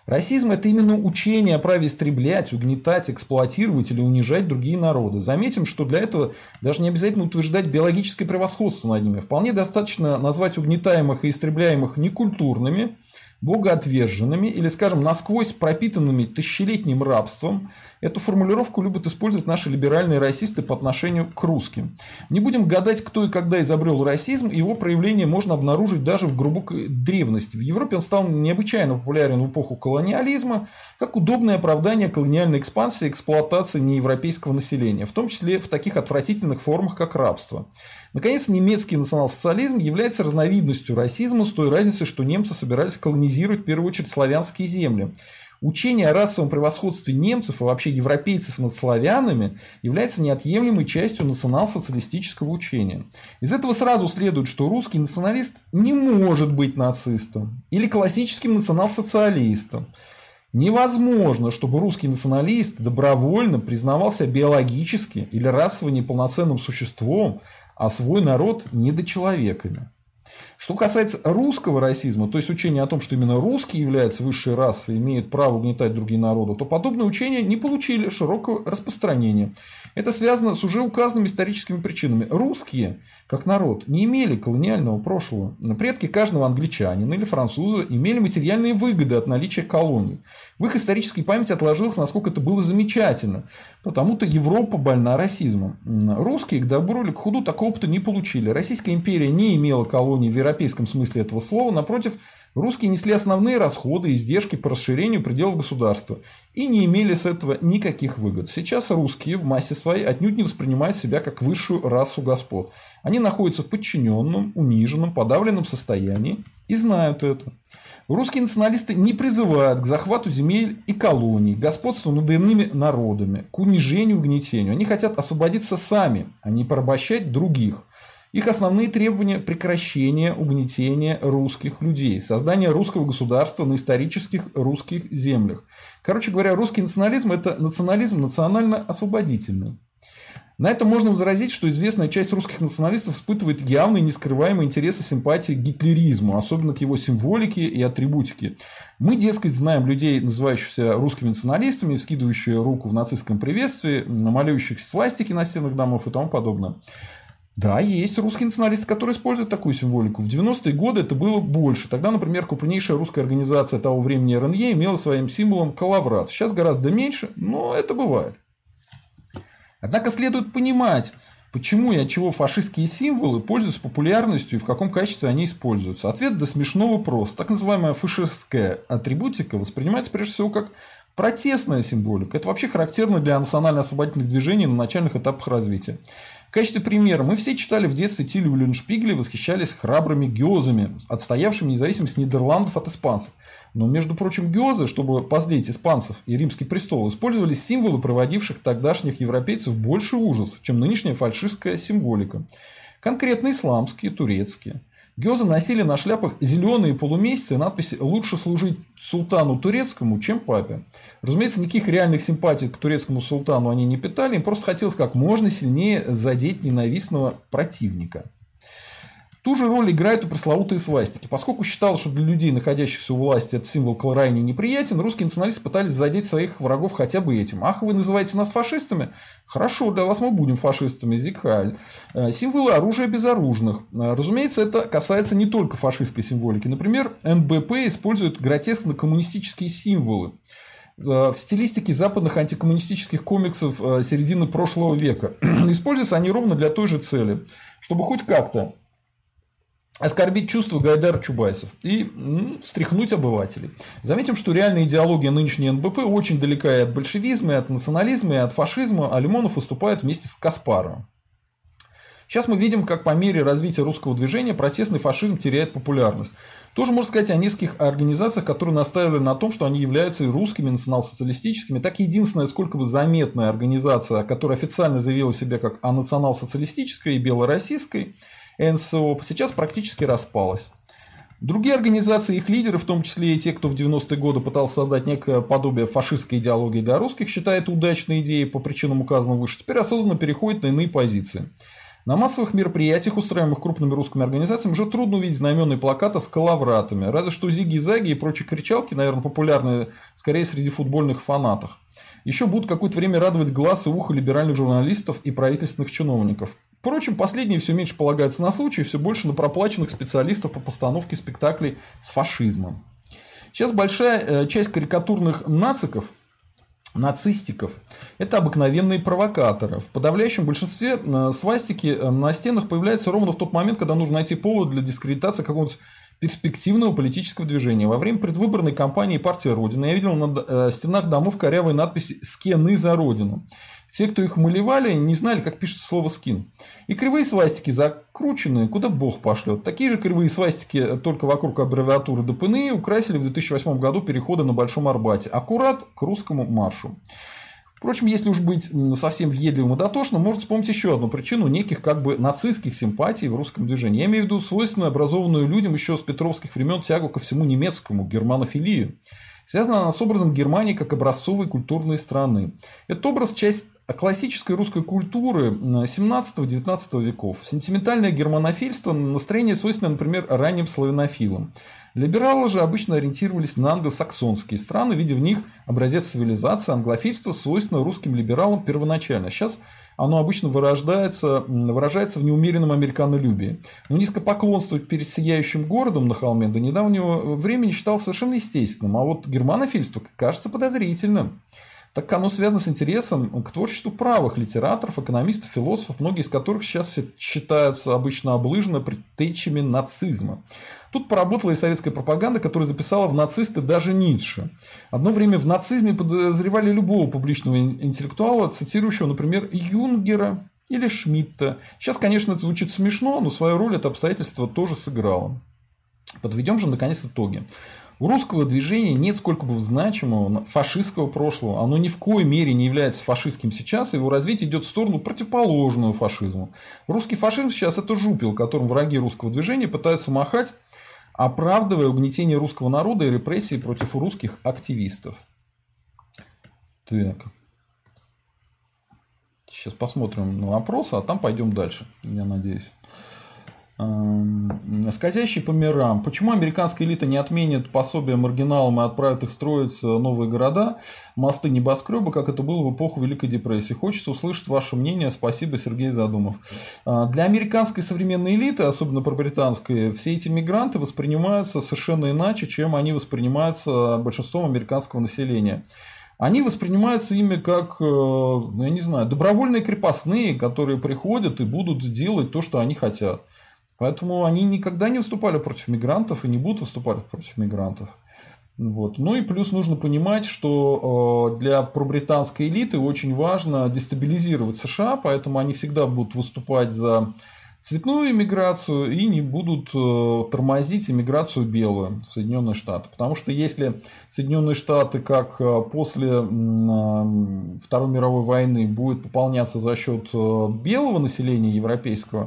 Расизм – это именно учение о праве истреблять, угнетать, эксплуатировать или унижать другие народы. Заметим, что для этого даже не обязательно утверждать биологическое превосходство над ними. Вполне достаточно назвать угнетаемых и истребляемых некультурными, богоотверженными или, скажем, насквозь пропитанными тысячелетним рабством. Эту формулировку любят использовать наши либеральные расисты по отношению к русским. Не будем гадать, кто и когда изобрел расизм, его проявление можно обнаружить даже в глубокой древности. В Европе он стал необычайно популярен в эпоху колониализма, как удобное оправдание колониальной экспансии и эксплуатации неевропейского населения, в том числе в таких отвратительных формах, как рабство. Наконец, немецкий национал-социализм является разновидностью расизма с той разницей, что немцы собирались колонизировать в первую очередь славянские земли. Учение о расовом превосходстве немцев и вообще европейцев над славянами является неотъемлемой частью национал-социалистического учения. Из этого сразу следует, что русский националист не может быть нацистом или классическим национал-социалистом. Невозможно, чтобы русский националист добровольно признавался биологически или расово неполноценным существом, а свой народ недочеловеками. Что касается русского расизма, то есть учения о том, что именно русские являются высшей расой и имеют право угнетать другие народы, то подобные учения не получили широкого распространения. Это связано с уже указанными историческими причинами. Русские, как народ, не имели колониального прошлого. Предки каждого англичанина или француза имели материальные выгоды от наличия колоний. В их исторической памяти отложилось, насколько это было замечательно. Потому-то Европа больна расизмом. Русские, к добру или к худу, такого опыта не получили. Российская империя не имела колоний в европейском смысле этого слова. Напротив, русские несли основные расходы и издержки по расширению пределов государства и не имели с этого никаких выгод. Сейчас русские в массе своей отнюдь не воспринимают себя как высшую расу господ. Они находятся в подчиненном, униженном, подавленном состоянии и знают это. Русские националисты не призывают к захвату земель и колоний, к господству над иными народами, к унижению и угнетению. Они хотят освободиться сами, а не порабощать других. Их основные требования – прекращение угнетения русских людей, создание русского государства на исторических русских землях. Короче говоря, русский национализм – это национализм национально-освободительный. На это можно возразить, что известная часть русских националистов испытывает явные нескрываемые интересы симпатии к гитлеризму, особенно к его символике и атрибутике. Мы, дескать, знаем людей, называющихся русскими националистами, скидывающие руку в нацистском приветствии, намалюющих свастики на стенах домов и тому подобное. Да, есть русские националисты, которые используют такую символику. В 90-е годы это было больше. Тогда, например, крупнейшая русская организация того времени РНЕ имела своим символом калаврат. Сейчас гораздо меньше, но это бывает. Однако следует понимать, почему и от чего фашистские символы пользуются популярностью и в каком качестве они используются. Ответ до смешного прост. Так называемая фашистская атрибутика воспринимается прежде всего как протестная символика. Это вообще характерно для национально-освободительных движений на начальных этапах развития. Качестве примера мы все читали в детстве Тилю Леншпигеля и восхищались храбрыми геозами, отстоявшими независимость Нидерландов от испанцев. Но, между прочим, геозы, чтобы позлить испанцев и римский престол, использовали символы, проводивших тогдашних европейцев больше ужас, чем нынешняя фальшистская символика. Конкретно исламские, турецкие. Геозы носили на шляпах зеленые полумесяцы и надписи «Лучше служить султану турецкому, чем папе». Разумеется, никаких реальных симпатий к турецкому султану они не питали, им просто хотелось как можно сильнее задеть ненавистного противника. Ту же роль играют и пресловутые свастики. Поскольку считалось, что для людей, находящихся у власти, этот символ крайне неприятен, русские националисты пытались задеть своих врагов хотя бы этим. Ах, вы называете нас фашистами? Хорошо, для вас мы будем фашистами, Зигхаль. Э, символы оружия безоружных. Э, разумеется, это касается не только фашистской символики. Например, НБП использует гротескно-коммунистические символы э, в стилистике западных антикоммунистических комиксов середины прошлого века. Используются они ровно для той же цели, чтобы хоть как-то оскорбить чувства Гайдар Чубайсов и ну, встряхнуть обывателей. Заметим, что реальная идеология нынешней НБП очень далека и от большевизма, и от национализма, и от фашизма, а Лимонов выступает вместе с Каспаровым. Сейчас мы видим, как по мере развития русского движения протестный фашизм теряет популярность. Тоже можно сказать о нескольких организациях, которые настаивали на том, что они являются и русскими национал-социалистическими. Так единственная, сколько бы заметная организация, которая официально заявила себя как а национал-социалистической и белороссийской, НСО сейчас практически распалась. Другие организации, их лидеры, в том числе и те, кто в 90-е годы пытался создать некое подобие фашистской идеологии для русских, считают удачной идеей по причинам указанным выше, теперь осознанно переходят на иные позиции. На массовых мероприятиях, устраиваемых крупными русскими организациями, уже трудно увидеть знаменные плакаты с калавратами. Разве что зиги-заги и прочие кричалки, наверное, популярны скорее среди футбольных фанатов. Еще будут какое-то время радовать глаз и ухо либеральных журналистов и правительственных чиновников. Впрочем, последние все меньше полагаются на случай, все больше на проплаченных специалистов по постановке спектаклей с фашизмом. Сейчас большая э, часть карикатурных нациков, нацистиков – это обыкновенные провокаторы. В подавляющем большинстве э, свастики э, на стенах появляются ровно в тот момент, когда нужно найти повод для дискредитации какого-нибудь перспективного политического движения. Во время предвыборной кампании партии Родина я видел на стенах домов корявые надписи «Скены за Родину». Те, кто их малевали, не знали, как пишется слово «скин». И кривые свастики закрученные, куда бог пошлет. Такие же кривые свастики, только вокруг аббревиатуры ДПНИ, украсили в 2008 году переходы на Большом Арбате. Аккурат к русскому маршу. Впрочем, если уж быть совсем въедливым и дотошным, можно вспомнить еще одну причину неких как бы нацистских симпатий в русском движении. Я имею в виду свойственную образованную людям еще с петровских времен тягу ко всему немецкому, германофилию. Связана она с образом Германии как образцовой культурной страны. Этот образ – часть классической русской культуры 17-19 веков. Сентиментальное германофильство – настроение свойственное, например, ранним славянофилам. Либералы же обычно ориентировались на англосаксонские страны, видя в них образец цивилизации. Англофильство свойственно русским либералам первоначально. Сейчас оно обычно вырождается, выражается в неумеренном американолюбии. Но низкопоклонствовать перед сияющим городом на холме до недавнего времени считалось совершенно естественным, а вот германофильство кажется подозрительным. Так оно связано с интересом к творчеству правых литераторов, экономистов, философов, многие из которых сейчас считаются обычно облыжно предтечами нацизма. Тут поработала и советская пропаганда, которая записала в нацисты даже Ницше. Одно время в нацизме подозревали любого публичного интеллектуала, цитирующего, например, Юнгера или Шмидта. Сейчас, конечно, это звучит смешно, но свою роль это обстоятельство тоже сыграло. Подведем же, наконец, итоги. У русского движения нет сколько-бы значимого фашистского прошлого. Оно ни в коей мере не является фашистским сейчас, и его развитие идет в сторону противоположную фашизму. Русский фашизм сейчас это жупел, которым враги русского движения пытаются махать, оправдывая угнетение русского народа и репрессии против русских активистов. Так. Сейчас посмотрим на вопросы, а там пойдем дальше, я надеюсь. Эм, скользящий по мирам. Почему американская элита не отменит пособие маргиналам и отправит их строить э, новые города, мосты, небоскребы, как это было в эпоху Великой депрессии? Хочется услышать ваше мнение. Спасибо, Сергей Задумов. Э, для американской современной элиты, особенно про британской, все эти мигранты воспринимаются совершенно иначе, чем они воспринимаются большинством американского населения. Они воспринимаются ими как, э, я не знаю, добровольные крепостные, которые приходят и будут делать то, что они хотят. Поэтому они никогда не выступали против мигрантов и не будут выступать против мигрантов. Вот. Ну и плюс нужно понимать, что э, для пробританской элиты очень важно дестабилизировать США, поэтому они всегда будут выступать за цветную иммиграцию и не будут э, тормозить иммиграцию белую в Соединенные Штаты. Потому что если Соединенные Штаты, как э, после Второй мировой войны, будет пополняться за счет белого населения европейского,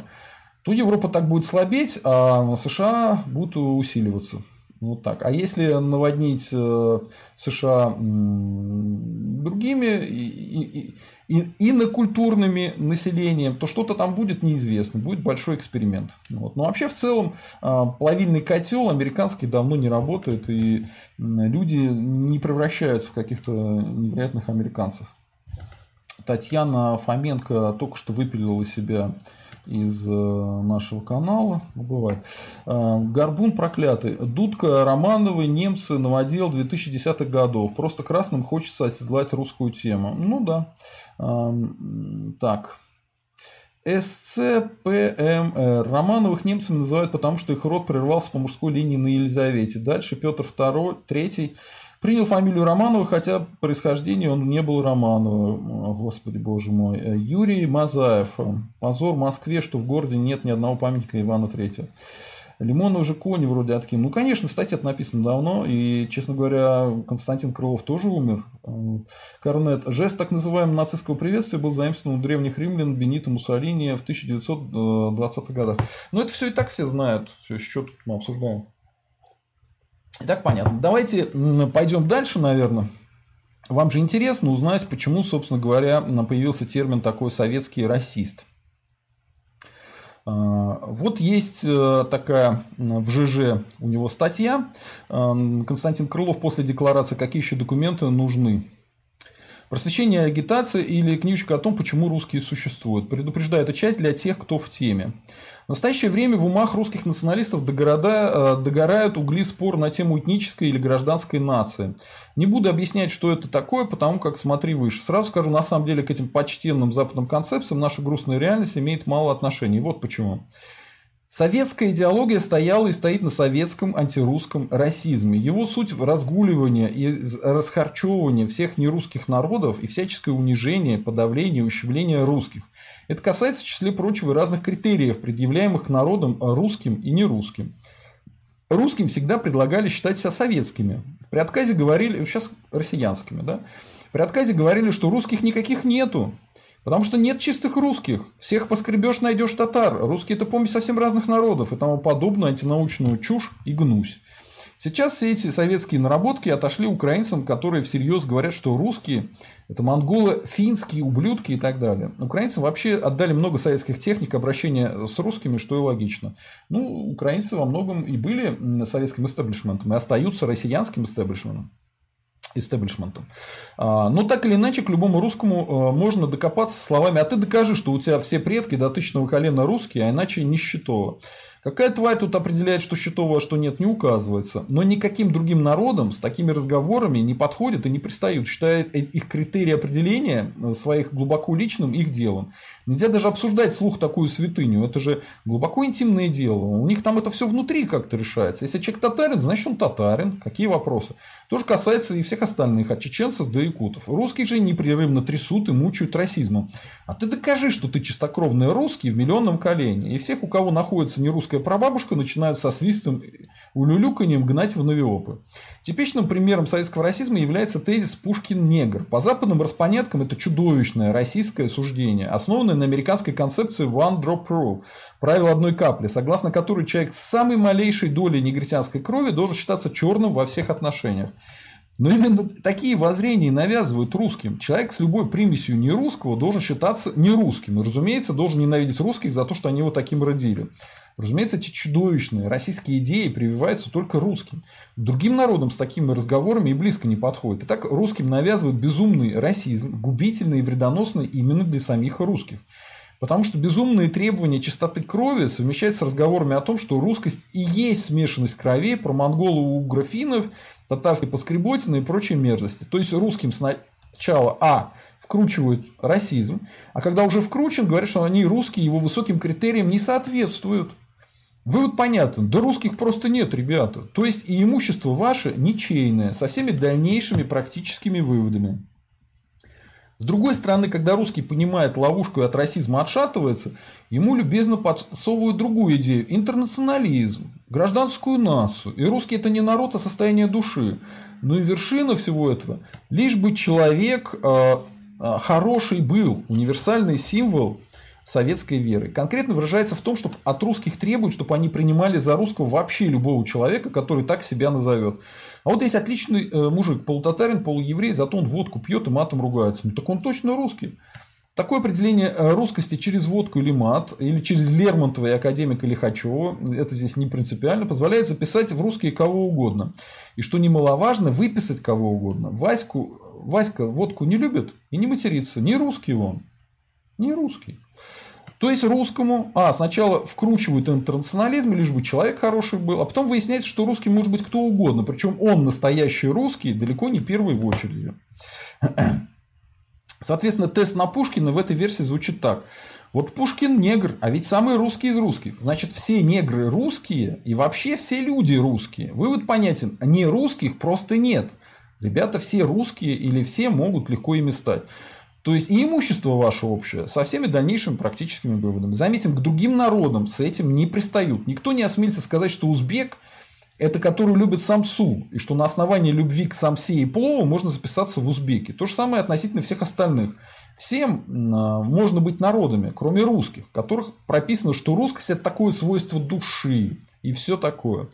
то Европа так будет слабеть, а США будут усиливаться. Вот так. А если наводнить э, США другими и, и, инокультурными населением, то что-то там будет неизвестно, будет большой эксперимент. Вот. Но вообще в целом а, плавильный котел американский давно не работает, и люди не превращаются в каких-то невероятных американцев. Татьяна Фоменко только что выпилила себя из э, нашего канала. Ну, бывает. Э, Горбун проклятый. Дудка, Романовы, немцы, новодел 2010-х годов. Просто красным хочется оседлать русскую тему. Ну да. Эм, так. СЦПМР. Романовых немцами называют потому, что их род прервался по мужской линии на Елизавете. Дальше Петр II, III Принял фамилию Романова, хотя происхождение он не был Романовым. Господи, боже мой. Юрий Мазаев. Позор Москве, что в городе нет ни одного памятника Ивана Третьего. Лимонов же кони вроде откинул. Ну, конечно, статья написана давно, и, честно говоря, Константин Крылов тоже умер. Корнет. Жест так называемого нацистского приветствия был заимствован у древних римлян Бенито Муссолини в 1920-х годах. Но это все и так все знают. Все, что тут мы обсуждаем. Итак, понятно. Давайте пойдем дальше, наверное. Вам же интересно узнать, почему, собственно говоря, появился термин такой советский расист. А, вот есть э, такая в ЖЖ у него статья. Константин Крылов после декларации «Какие еще документы нужны?» Просвещение агитация или книжка о том, почему русские существуют. Предупреждаю, это часть для тех, кто в теме. В настоящее время в умах русских националистов догорода, э, догорают угли спор на тему этнической или гражданской нации. Не буду объяснять, что это такое, потому как смотри выше. Сразу скажу, на самом деле к этим почтенным западным концепциям наша грустная реальность имеет мало отношений. Вот почему. Советская идеология стояла и стоит на советском антирусском расизме. Его суть в разгуливании и расхарчевывании всех нерусских народов и всяческое унижение, подавление, ущемление русских. Это касается, в числе прочего, разных критериев, предъявляемых к народам русским и нерусским. Русским всегда предлагали считать себя советскими. При отказе говорили, сейчас россиянскими, да? При отказе говорили, что русских никаких нету. Потому что нет чистых русских. Всех поскребешь, найдешь татар. Русские это помесь совсем разных народов и тому подобную антинаучную чушь и гнусь. Сейчас все эти советские наработки отошли украинцам, которые всерьез говорят, что русские – это монголы, финские ублюдки и так далее. Украинцы вообще отдали много советских техник обращения с русскими, что и логично. Ну, украинцы во многом и были советским истеблишментом, и остаются россиянским истеблишментом. Истеблишментом. А, но так или иначе, к любому русскому можно докопаться словами «а ты докажи, что у тебя все предки до тысячного колена русские, а иначе нищетово». Какая тварь тут определяет, что щитово, а что нет, не указывается. Но никаким другим народам с такими разговорами не подходят и не пристают, считает их критерии определения своих глубоко личным их делом. Нельзя даже обсуждать слух такую святыню. Это же глубоко интимное дело. У них там это все внутри как-то решается. Если человек татарин, значит он татарин. Какие вопросы? То же касается и всех остальных, от чеченцев до якутов. Русских же непрерывно трясут и мучают расизмом. А ты докажи, что ты чистокровный русский в миллионном колене. И всех, у кого находится не русская прабабушка, начинают со свистом улюлюканьем гнать в новиопы. Типичным примером советского расизма является тезис «Пушкин-негр». По западным распоняткам это чудовищное российское суждение, основанное на американской концепции «one drop rule» – правило одной капли, согласно которой человек с самой малейшей долей негритянской крови должен считаться черным во всех отношениях. Но именно такие воззрения навязывают русским. Человек с любой примесью нерусского должен считаться нерусским. И, разумеется, должен ненавидеть русских за то, что они его таким родили. Разумеется, эти чудовищные российские идеи прививаются только русским. Другим народам с такими разговорами и близко не подходит. Так русским навязывают безумный расизм, губительный и вредоносный именно для самих русских. Потому что безумные требования чистоты крови совмещаются с разговорами о том, что русскость и есть смешанность кровей про монголо-угрофинов, татарской поскреботины и прочие мерзости. То есть русским сначала А вкручивают расизм, а когда уже вкручен, говорят, что они русские его высоким критериям не соответствуют. Вывод понятен. Да русских просто нет, ребята. То есть и имущество ваше ничейное, со всеми дальнейшими практическими выводами. С другой стороны, когда русский понимает ловушку и от расизма отшатывается, ему любезно подсовывают другую идею – интернационализм, гражданскую нацию. И русский – это не народ, а состояние души. Ну и вершина всего этого – лишь бы человек э, э, хороший был, универсальный символ советской веры. Конкретно выражается в том, что от русских требуют, чтобы они принимали за русского вообще любого человека, который так себя назовет. А вот есть отличный э, мужик, полутатарин, полуеврей, зато он водку пьет и матом ругается. Ну так он точно русский. Такое определение э, русскости через водку или мат, или через Лермонтова и академика Лихачева, это здесь не принципиально, позволяет записать в русские кого угодно. И что немаловажно, выписать кого угодно. Ваську, Васька водку не любит и не матерится. Не русский он. Не русский. То есть русскому, а, сначала вкручивают интернационализм, лишь бы человек хороший был, а потом выясняется, что русский может быть кто угодно, причем он настоящий русский, далеко не первый в очереди. Соответственно, тест на Пушкина в этой версии звучит так. Вот Пушкин негр, а ведь самый русский из русских. Значит, все негры русские и вообще все люди русские. Вывод понятен. Не русских просто нет. Ребята все русские или все могут легко ими стать. То есть и имущество ваше общее со всеми дальнейшими практическими выводами. Заметим, к другим народам с этим не пристают. Никто не осмелится сказать, что узбек это который любит самсу, и что на основании любви к самсе и плову можно записаться в узбеки. То же самое относительно всех остальных. Всем а, можно быть народами, кроме русских, которых прописано, что русскость – это такое свойство души и все такое.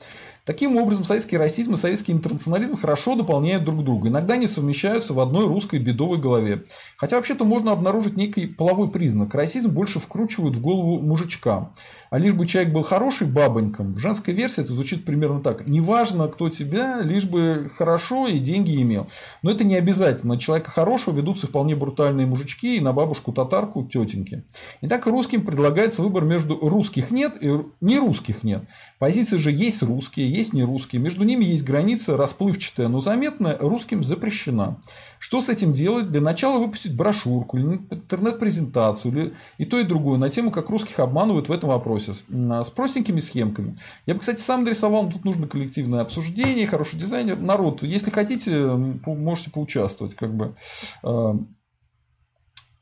Таким образом, советский расизм и советский интернационализм хорошо дополняют друг друга. Иногда они совмещаются в одной русской бедовой голове. Хотя вообще-то можно обнаружить некий половой признак. Расизм больше вкручивают в голову мужичка. А лишь бы человек был хороший бабоньком, в женской версии это звучит примерно так. Неважно, кто тебя, лишь бы хорошо и деньги имел. Но это не обязательно. Человека хорошего ведутся вполне брутальные мужички и на бабушку-татарку тетеньки. Итак, русским предлагается выбор между русских нет и не русских нет. Позиции же есть русские, есть не русские. Между ними есть граница расплывчатая, но заметная, русским запрещена. Что с этим делать? Для начала выпустить брошюрку или интернет-презентацию, или и то, и другое на тему, как русских обманывают в этом вопросе. С простенькими схемками. Я бы, кстати, сам нарисовал, но тут нужно коллективное обсуждение, хороший дизайнер. Народ, если хотите, можете поучаствовать. Как бы. А,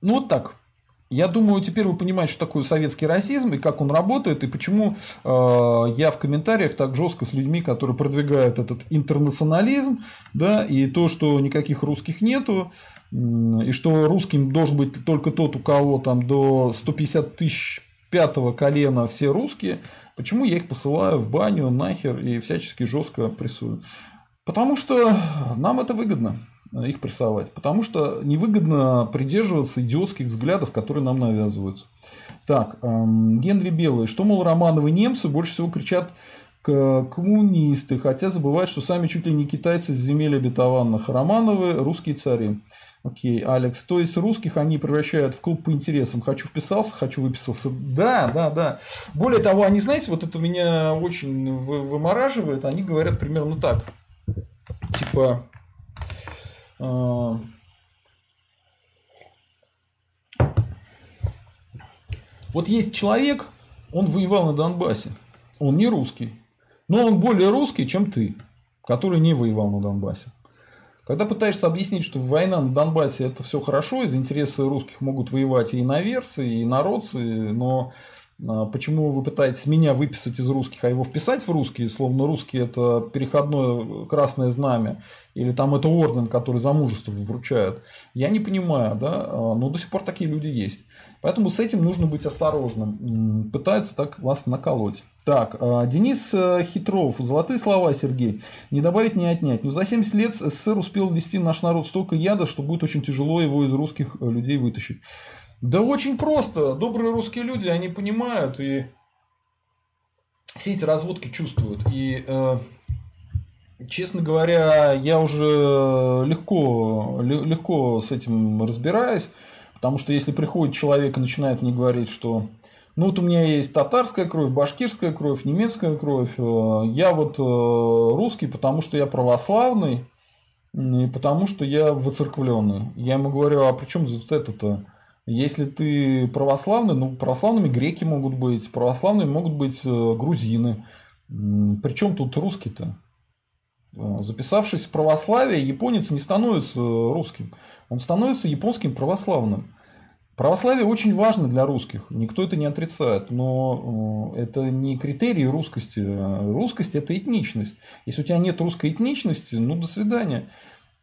ну, вот так. Я думаю, теперь вы понимаете, что такое советский расизм и как он работает, и почему э, я в комментариях так жестко с людьми, которые продвигают этот интернационализм, да, и то, что никаких русских нету, и что русским должен быть только тот, у кого там до 150 тысяч пятого колена все русские, почему я их посылаю в баню, нахер и всячески жестко прессую? Потому что нам это выгодно их прессовать. Потому что невыгодно придерживаться идиотских взглядов, которые нам навязываются. Так, эм, Генри Белый. Что, мол, Романовы немцы больше всего кричат коммунисты, хотя забывают, что сами чуть ли не китайцы с земель обетованных. Романовы – русские цари. Окей, Алекс. То есть русских они превращают в клуб по интересам. Хочу вписался, хочу выписался. Да, да, да. Более того, они, знаете, вот это меня очень вымораживает. Они говорят примерно так. Типа... Э, вот есть человек, он воевал на Донбассе. Он не русский. Но он более русский, чем ты, который не воевал на Донбассе. Когда пытаешься объяснить, что война на Донбассе это все хорошо, из интереса русских могут воевать и иноверцы, и народцы, но а, почему вы пытаетесь меня выписать из русских, а его вписать в русские, словно русские это переходное красное знамя, или там это орден, который за мужество вручают, я не понимаю, да, а, но до сих пор такие люди есть. Поэтому с этим нужно быть осторожным. Пытаются так вас наколоть. Так, а, Денис э, Хитров. Золотые слова, Сергей. Не добавить, не отнять. Но за 70 лет СССР успел ввести наш народ столько яда, что будет очень тяжело его из русских э, людей вытащить. Да очень просто. Добрые русские люди, они понимают и все эти разводки чувствуют. И, э, честно говоря, я уже легко, легко с этим разбираюсь. Потому что если приходит человек и начинает мне говорить, что ну вот у меня есть татарская кровь, башкирская кровь, немецкая кровь. Э, я вот э, русский, потому что я православный, и потому что я воцерквленный. Я ему говорю, а при чем вот это-то? Если ты православный, ну, православными греки могут быть, православными могут быть э, грузины. Причем тут русский-то? Записавшись в православие, японец не становится русским. Он становится японским православным. Православие очень важно для русских, никто это не отрицает, но э, это не критерий русскости. Русскость – это этничность. Если у тебя нет русской этничности, ну, до свидания.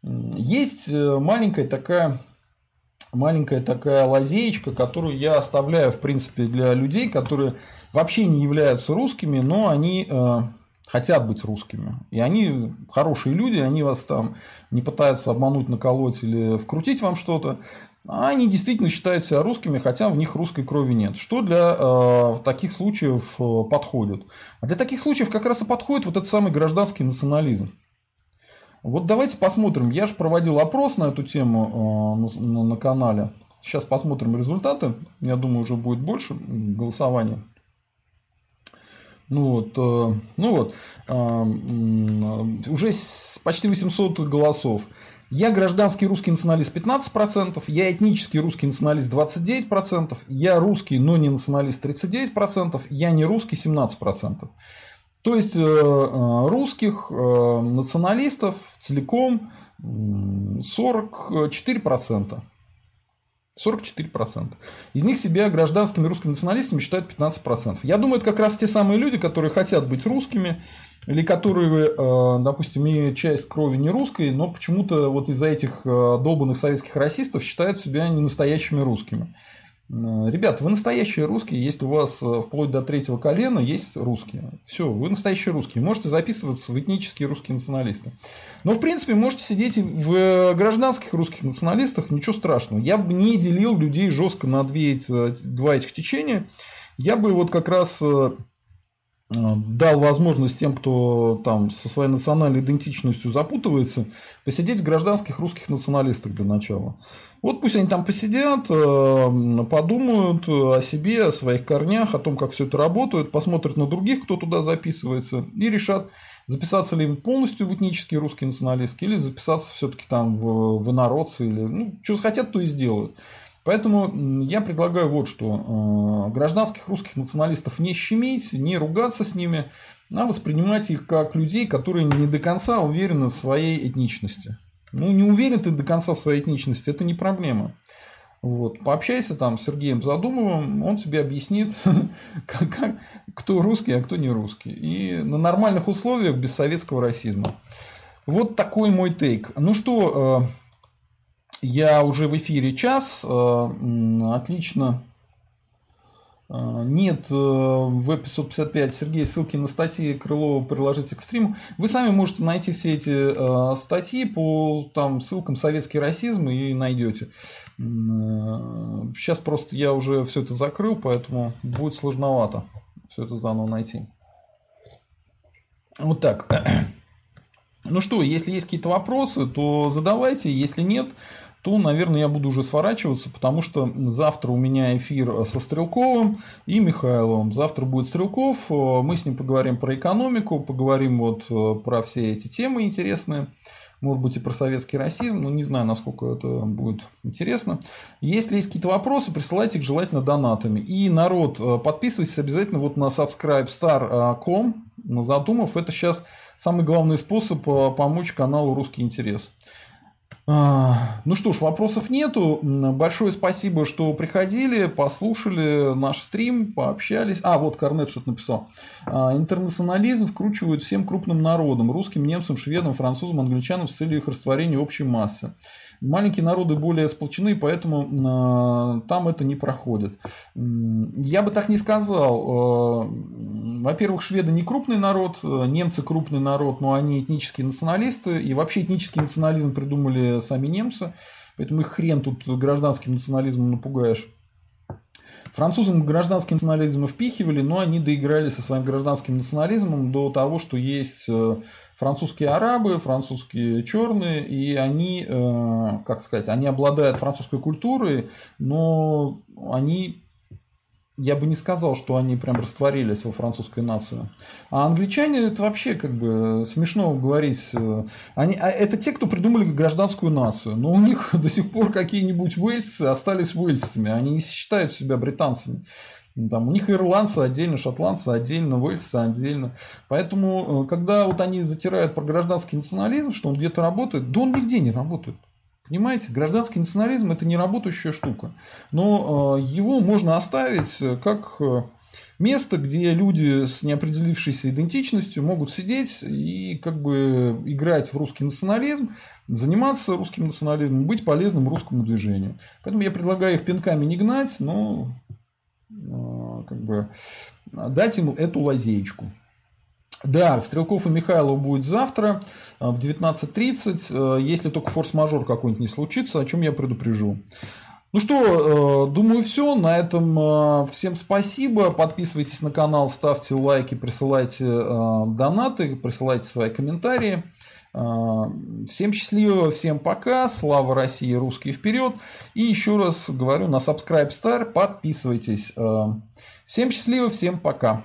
Есть э, маленькая такая маленькая такая лазеечка, которую я оставляю, в принципе, для людей, которые вообще не являются русскими, но они э, хотят быть русскими. И они хорошие люди, они вас там не пытаются обмануть, наколоть или вкрутить вам что-то. А они действительно считают себя русскими, хотя в них русской крови нет. Что для э, таких случаев э, подходит? А для таких случаев как раз и подходит вот этот самый гражданский национализм. Вот давайте посмотрим. Я же проводил опрос на эту тему э, на, на канале. Сейчас посмотрим результаты. Я думаю, уже будет больше голосования. Ну вот, э, ну вот, э, уже почти 800 голосов. Я гражданский русский националист 15%, я этнический русский националист 29%, я русский, но не националист 39%, я не русский 17%. То есть э, русских националистов целиком 44%. 44%. Из них себя гражданскими русскими националистами считают 15%. Я думаю, это как раз те самые люди, которые хотят быть русскими, или которые, э, допустим, имеют часть крови не русской, но почему-то вот из-за этих э, долбанных советских расистов считают себя не настоящими русскими. Э, ребят, вы настоящие русские, если у вас э, вплоть до третьего колена есть русские. Все, вы настоящие русские. Можете записываться в этнические русские националисты. Но, в принципе, можете сидеть и в э, гражданских русских националистах, ничего страшного. Я бы не делил людей жестко на две, два этих течения. Я бы вот как раз дал возможность тем, кто там со своей национальной идентичностью запутывается, посидеть в гражданских русских националистах для начала. Вот пусть они там посидят, э, подумают о себе, о своих корнях, о том, как все это работает, посмотрят на других, кто туда записывается, и решат, записаться ли им полностью в этнические русские националистки, или записаться все-таки там в, в инородцы, или ну, что хотят, то и сделают. Поэтому я предлагаю вот что. Э, гражданских русских националистов не щемить, не ругаться с ними, а воспринимать их как людей, которые не до конца уверены в своей этничности. Ну, не уверен ты до конца в своей этничности, это не проблема. Вот. Пообщайся там с Сергеем Задумовым, он тебе объяснит, кто русский, а кто не русский. И на нормальных условиях, без советского расизма. Вот такой мой тейк. Ну что, э, я уже в эфире час. Э, отлично. Э, нет э, в 555 Сергей ссылки на статьи Крылова приложите к стриму. Вы сами можете найти все эти статьи по там, ссылкам «Советский расизм» и найдете. Сейчас просто я уже все это закрыл, поэтому будет сложновато все это заново найти. Вот так. Ну что, если есть какие-то вопросы, то задавайте. Если нет, то, наверное, я буду уже сворачиваться, потому что завтра у меня эфир со Стрелковым и Михайловым. Завтра будет Стрелков, мы с ним поговорим про экономику, поговорим вот про все эти темы интересные может быть, и про советский расизм, но не знаю, насколько это будет интересно. Если есть какие-то вопросы, присылайте их желательно донатами. И, народ, э, подписывайтесь обязательно вот на subscribestar.com, на Задумов. Это сейчас самый главный способ э, помочь каналу «Русский интерес». А, ну что ж, вопросов нету. Большое спасибо, что приходили, послушали наш стрим, пообщались. А, вот Корнет что-то написал. А, интернационализм вкручивают всем крупным народам, русским, немцам, шведам, французам, англичанам с целью их растворения общей массы. Маленькие народы более сплочены, поэтому э, там это не проходит. Я бы так не сказал. Во-первых, шведы не крупный народ, э, немцы крупный народ, но они этнические националисты. И вообще этнический национализм придумали сами немцы. Поэтому их хрен тут гражданским национализмом напугаешь. Французам гражданский национализм впихивали, но они доиграли со своим гражданским национализмом до того, что есть э, французские арабы, французские черные, и они, э, как сказать, они обладают французской культурой, но они я бы не сказал, что они прям растворились во французской нации. А англичане это вообще как бы смешно говорить. Э, они, а это те, кто придумали гражданскую нацию. Но у них до сих пор какие-нибудь уэльсы остались уэльсами. Они не считают себя британцами. Там, у них ирландцы отдельно, шотландцы отдельно, уэльсы отдельно. Поэтому, э, когда вот они затирают про гражданский национализм, что он где-то работает, да он нигде не работает. Понимаете, гражданский национализм это не работающая штука. Но э, его можно оставить э, как э, место, где люди с неопределившейся идентичностью могут сидеть и как бы играть в русский национализм, заниматься русским национализмом, быть полезным русскому движению. Поэтому я предлагаю их пинками не гнать, но как бы дать им эту лазеечку. Да, Стрелков и Михайлов будет завтра э, в 19.30, э, если только форс-мажор какой-нибудь не случится, о чем я предупрежу. Ну что, э, думаю, все. На этом всем спасибо. Подписывайтесь на канал, ставьте лайки, присылайте донаты, присылайте свои комментарии. Всем счастливо, всем пока. Слава России, русские вперед. И еще раз говорю, на Subscribe Star подписывайтесь. Всем счастливо, всем пока.